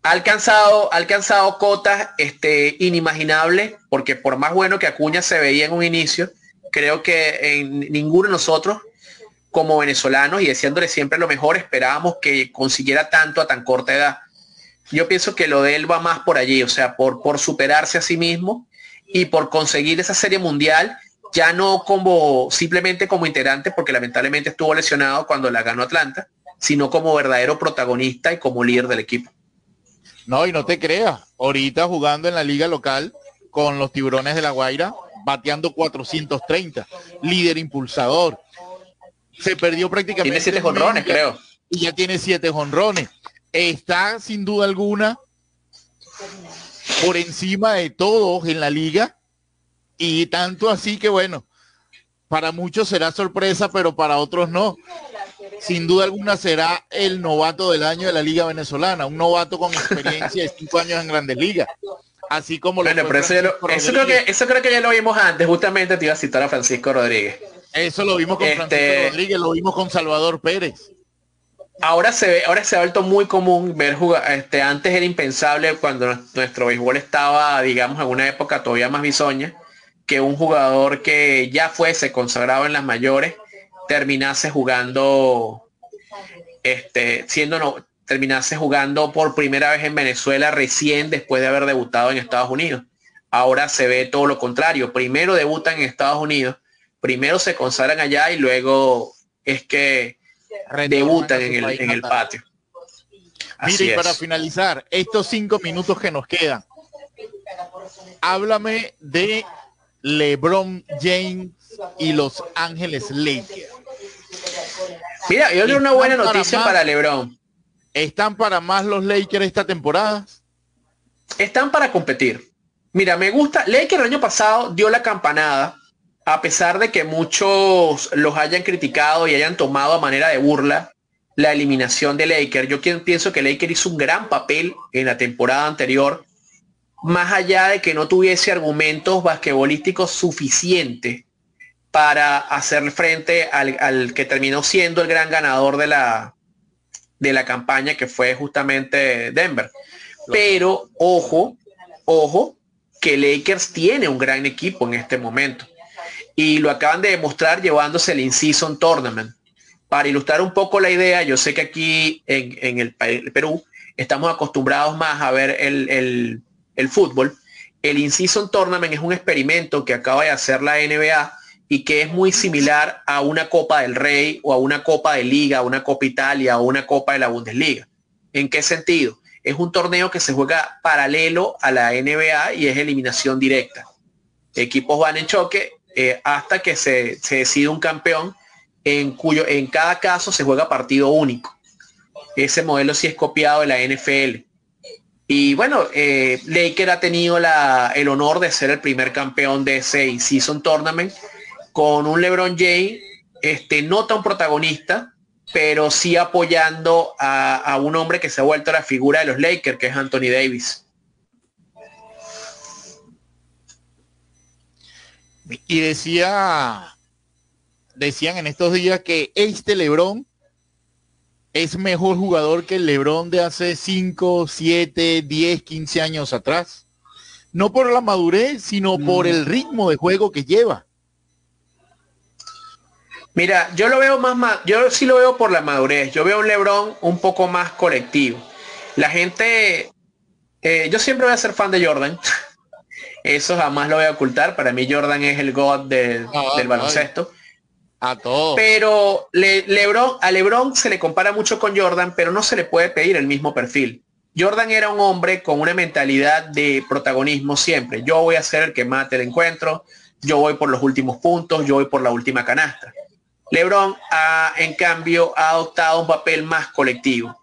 ha alcanzado, alcanzado cotas este, inimaginables, porque por más bueno que Acuña se veía en un inicio, creo que en ninguno de nosotros, como venezolanos y deseándole siempre lo mejor, esperábamos que consiguiera tanto a tan corta edad. Yo pienso que lo de él va más por allí, o sea, por, por superarse a sí mismo y por conseguir esa serie mundial, ya no como simplemente como integrante, porque lamentablemente estuvo lesionado cuando la ganó Atlanta, sino como verdadero protagonista y como líder del equipo. No, y no te creas, ahorita jugando en la liga local con los tiburones de la Guaira, bateando 430, líder impulsador. Se perdió prácticamente. Tiene siete jonrones, creo. Y ya tiene siete jonrones. Está sin duda alguna por encima de todos en la liga. Y tanto así que bueno, para muchos será sorpresa, pero para otros no sin duda alguna será el novato del año de la Liga Venezolana, un novato con experiencia de cinco años en Grandes Ligas. Así como bueno, pero eso, creo que, eso creo que ya lo vimos antes, justamente te iba a citar a Francisco Rodríguez. Eso lo vimos con este, Francisco Rodríguez, lo vimos con Salvador Pérez. Ahora se ve, ahora se ha vuelto muy común ver jugar, este, antes era impensable cuando nuestro béisbol estaba, digamos, en una época todavía más bisoña, que un jugador que ya fuese consagrado en las mayores terminase jugando, este, siendo no, terminase jugando por primera vez en Venezuela recién después de haber debutado en Estados Unidos. Ahora se ve todo lo contrario. Primero debutan en Estados Unidos, primero se consagran allá y luego es que debutan en el, en el patio. Mire, y para finalizar, estos cinco minutos que nos quedan, háblame de LeBron James y Los Ángeles Lakers. Mira, yo tengo una buena noticia para, LeBron. ¿Están para más los Lakers esta temporada? Están para competir. Mira, me gusta. Lakers el año pasado dio la campanada, a pesar de que muchos los hayan criticado y hayan tomado a manera de burla la eliminación de Lakers. Yo pienso que Lakers hizo un gran papel en la temporada anterior, más allá de que no tuviese argumentos basquetbolísticos suficientes para hacer frente al, que terminó siendo el gran ganador de la, de la campaña, que fue justamente Denver. Pero ojo, ojo, que Lakers tiene un gran equipo en este momento. Y lo acaban de demostrar llevándose el In-Season Tournament. Para ilustrar un poco la idea, yo sé que aquí en, el, Perú estamos acostumbrados más a ver el, el fútbol el In-Season Tournament es un experimento que acaba de hacer la NBA y que es muy similar a una Copa del Rey o a una Copa de Liga, una Copa Italia o una Copa de la Bundesliga. ¿En qué sentido? Es un torneo que se juega paralelo a la NBA y es eliminación directa. Equipos van en choque eh, hasta que se, se decide un campeón en cuyo en cada caso se juega partido único. Ese modelo sí es copiado de la NFL. Y bueno, eh, Laker ha tenido el honor de ser el primer campeón de ese Season Tournament con un LeBron James, este, no tan protagonista, pero sí apoyando a, a, un hombre que se ha vuelto la figura de los Lakers, que es Anthony Davis. Y decía, decían en estos días que este LeBron es mejor jugador que el LeBron de hace 5, 7, 10, 15 años atrás. No por la madurez, sino por el ritmo de juego que lleva. Mira, yo lo veo más, yo sí lo veo por la madurez. Yo veo un LeBron un poco más colectivo. La gente, eh, yo siempre voy a ser fan de Jordan. Eso jamás lo voy a ocultar. Para mí Jordan es el god del baloncesto. A todo. Pero Lebron, a Lebron se le compara mucho con Jordan, pero no se le puede pedir el mismo perfil. Jordan era un hombre con una mentalidad de protagonismo siempre. Yo voy a ser el que mate el encuentro, yo voy por los últimos puntos, yo voy por la última canasta. LeBron, ha, en cambio, ha adoptado un papel más colectivo.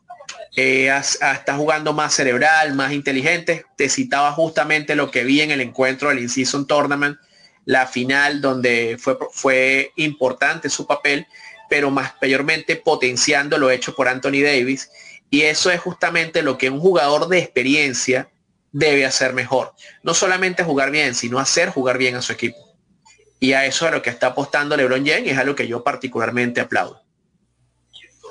Eh, está jugando más cerebral, más inteligente. Te citaba justamente lo que vi en el encuentro del In-Season Tournament, la final donde fue, fue importante su papel, pero más mayormente potenciando lo hecho por Anthony Davis. Y eso es justamente lo que un jugador de experiencia debe hacer mejor. No solamente jugar bien, sino hacer jugar bien a su equipo. Y a eso es a lo que está apostando LeBron James, es algo que yo particularmente aplaudo.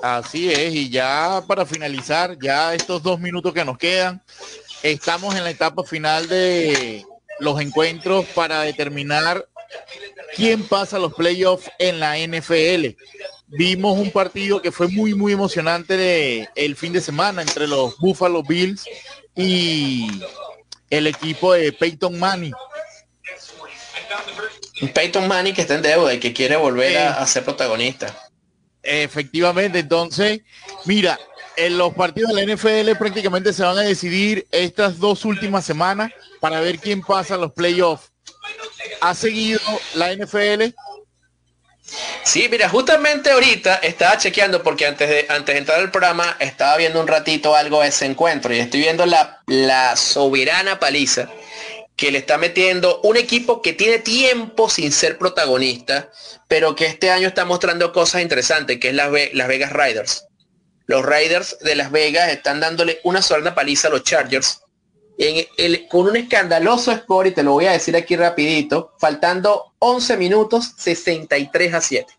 Así es, y ya para finalizar, ya estos dos minutos que nos quedan, estamos en la etapa final de los encuentros para determinar quién pasa los playoffs en la NFL. Vimos un partido que fue muy, muy emocionante de, el fin de semana entre los Buffalo Bills y el equipo de Peyton Manning. Peyton Manning que está en deuda y que quiere volver a, ser protagonista. Efectivamente, entonces, mira, en los partidos de la NFL prácticamente se van a decidir estas dos últimas semanas para ver quién pasa a los playoffs. ¿Ha seguido la NFL? Sí, mira, justamente ahorita estaba chequeando porque antes de, antes de entrar al programa estaba viendo un ratito algo ese encuentro y estoy viendo la, la soberana paliza que le está metiendo un equipo que tiene tiempo sin ser protagonista, pero que este año está mostrando cosas interesantes, que es las, las Vegas Riders. Los Riders de Las Vegas están dándole una sola paliza a los Chargers con un escandaloso score, y te lo voy a decir aquí rapidito, faltando 11 minutos, 63 a 7.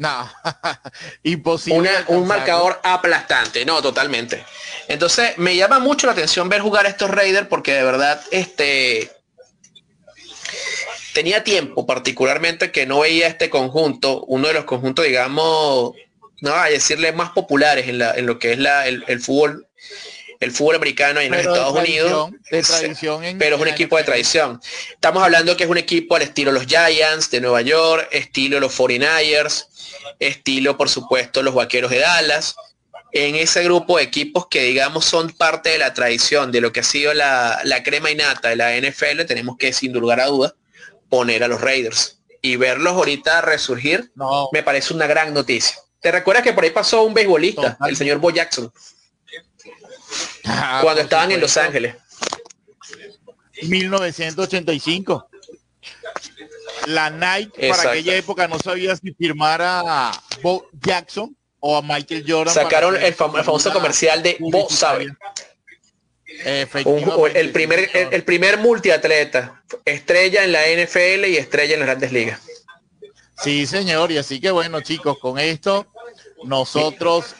No, imposible. un marcador aplastante, no, totalmente. Entonces, me llama mucho la atención ver jugar a estos Raiders porque de verdad, este, tenía tiempo particularmente que no veía este conjunto, uno de los conjuntos, digamos, no a decirle más populares en, la, en lo que es la, el, el fútbol el fútbol americano en los Estados Unidos, pero es un equipo de tradición. Estamos hablando que es un equipo al estilo los Giants de Nueva York, estilo los 49ers, estilo por supuesto los Vaqueros de Dallas, en ese grupo de equipos que digamos son parte de la tradición de lo que ha sido la, crema innata de la NFL, tenemos que sin lugar a dudas poner a los Raiders y verlos ahorita resurgir me parece una gran noticia. ¿Te recuerdas que por ahí pasó un beisbolista, el señor Bo Jackson? Ah, cuando estaban en Los Ángeles. 1985. La Nike para aquella época no sabía si firmara a Bo Jackson o a Michael Jordan. Sacaron el, famoso comercial de Bo Sabe. el primer el, primer multiatleta, estrella en la NFL y estrella en las grandes ligas. Sí, señor, y así que bueno, chicos, con esto nosotros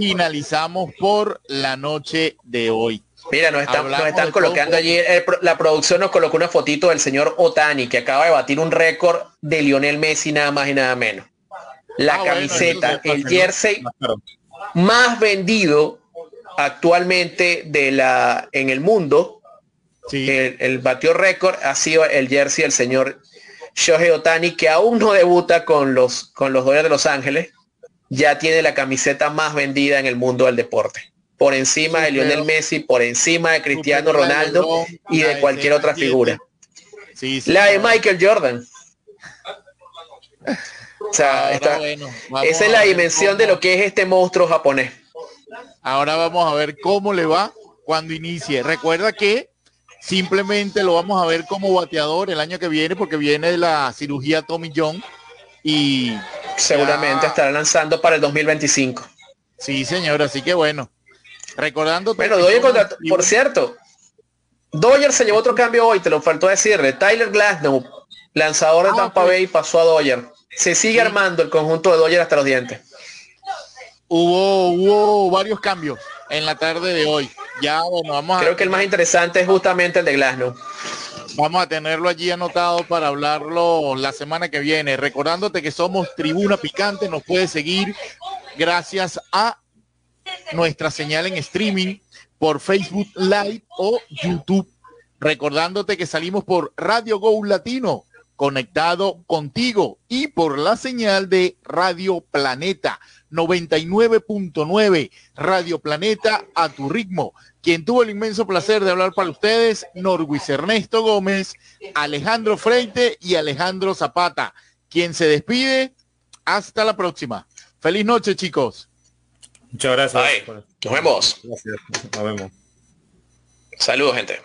finalizamos por la noche de hoy. Mira, nos están, nos están colocando allí, eh, la producción nos colocó una fotito del señor Otani, que acaba de batir un récord de Lionel Messi, nada más y nada menos. La ah, camiseta, el jersey más vendido actualmente de la, en el mundo. El, el batió récord ha sido el jersey del señor Shohei Otani, que aún no debuta con los, con los Dodgers de Los Ángeles, ya tiene la camiseta más vendida en el mundo del deporte. Por encima de Lionel Messi, por encima de Cristiano Ronaldo y de cualquier otra figura. la de Michael Jordan. O sea, esa es la dimensión de lo que es este monstruo japonés. Ahora vamos a ver cómo le va cuando inicie. Recuerda que simplemente lo vamos a ver como bateador el año que viene porque viene de la cirugía Tommy John y seguramente estará lanzando para el 2025. Sí, señor, así que bueno. Recordando Bueno, Doyer por cierto, Doyer se llevó otro cambio hoy, te lo faltó decirle. Tyler Glasnow, lanzador de ah, Tampa Bay, pasó a Doyer. Se sigue armando el conjunto de Doyer hasta los dientes. Hubo, hubo varios cambios en la tarde de hoy. Ya, bueno, vamos Creo que el más interesante es justamente el de Glasnow. Vamos a tenerlo allí anotado para hablarlo la semana que viene. Recordándote que somos Tribuna Picante, nos puedes seguir gracias a nuestra señal en streaming por Facebook Live o YouTube. Recordándote que salimos por Radio Go Latino, conectado contigo, y por la señal de Radio Planeta 99.9, Radio Planeta a tu ritmo. Quien tuvo el inmenso placer de hablar para ustedes, Norwis Ernesto Gómez, Alejandro Freite y Alejandro Zapata. Quien se despide, hasta la próxima. Feliz noche, chicos. Muchas gracias. Nos vemos. Gracias. Nos vemos. Saludos, gente.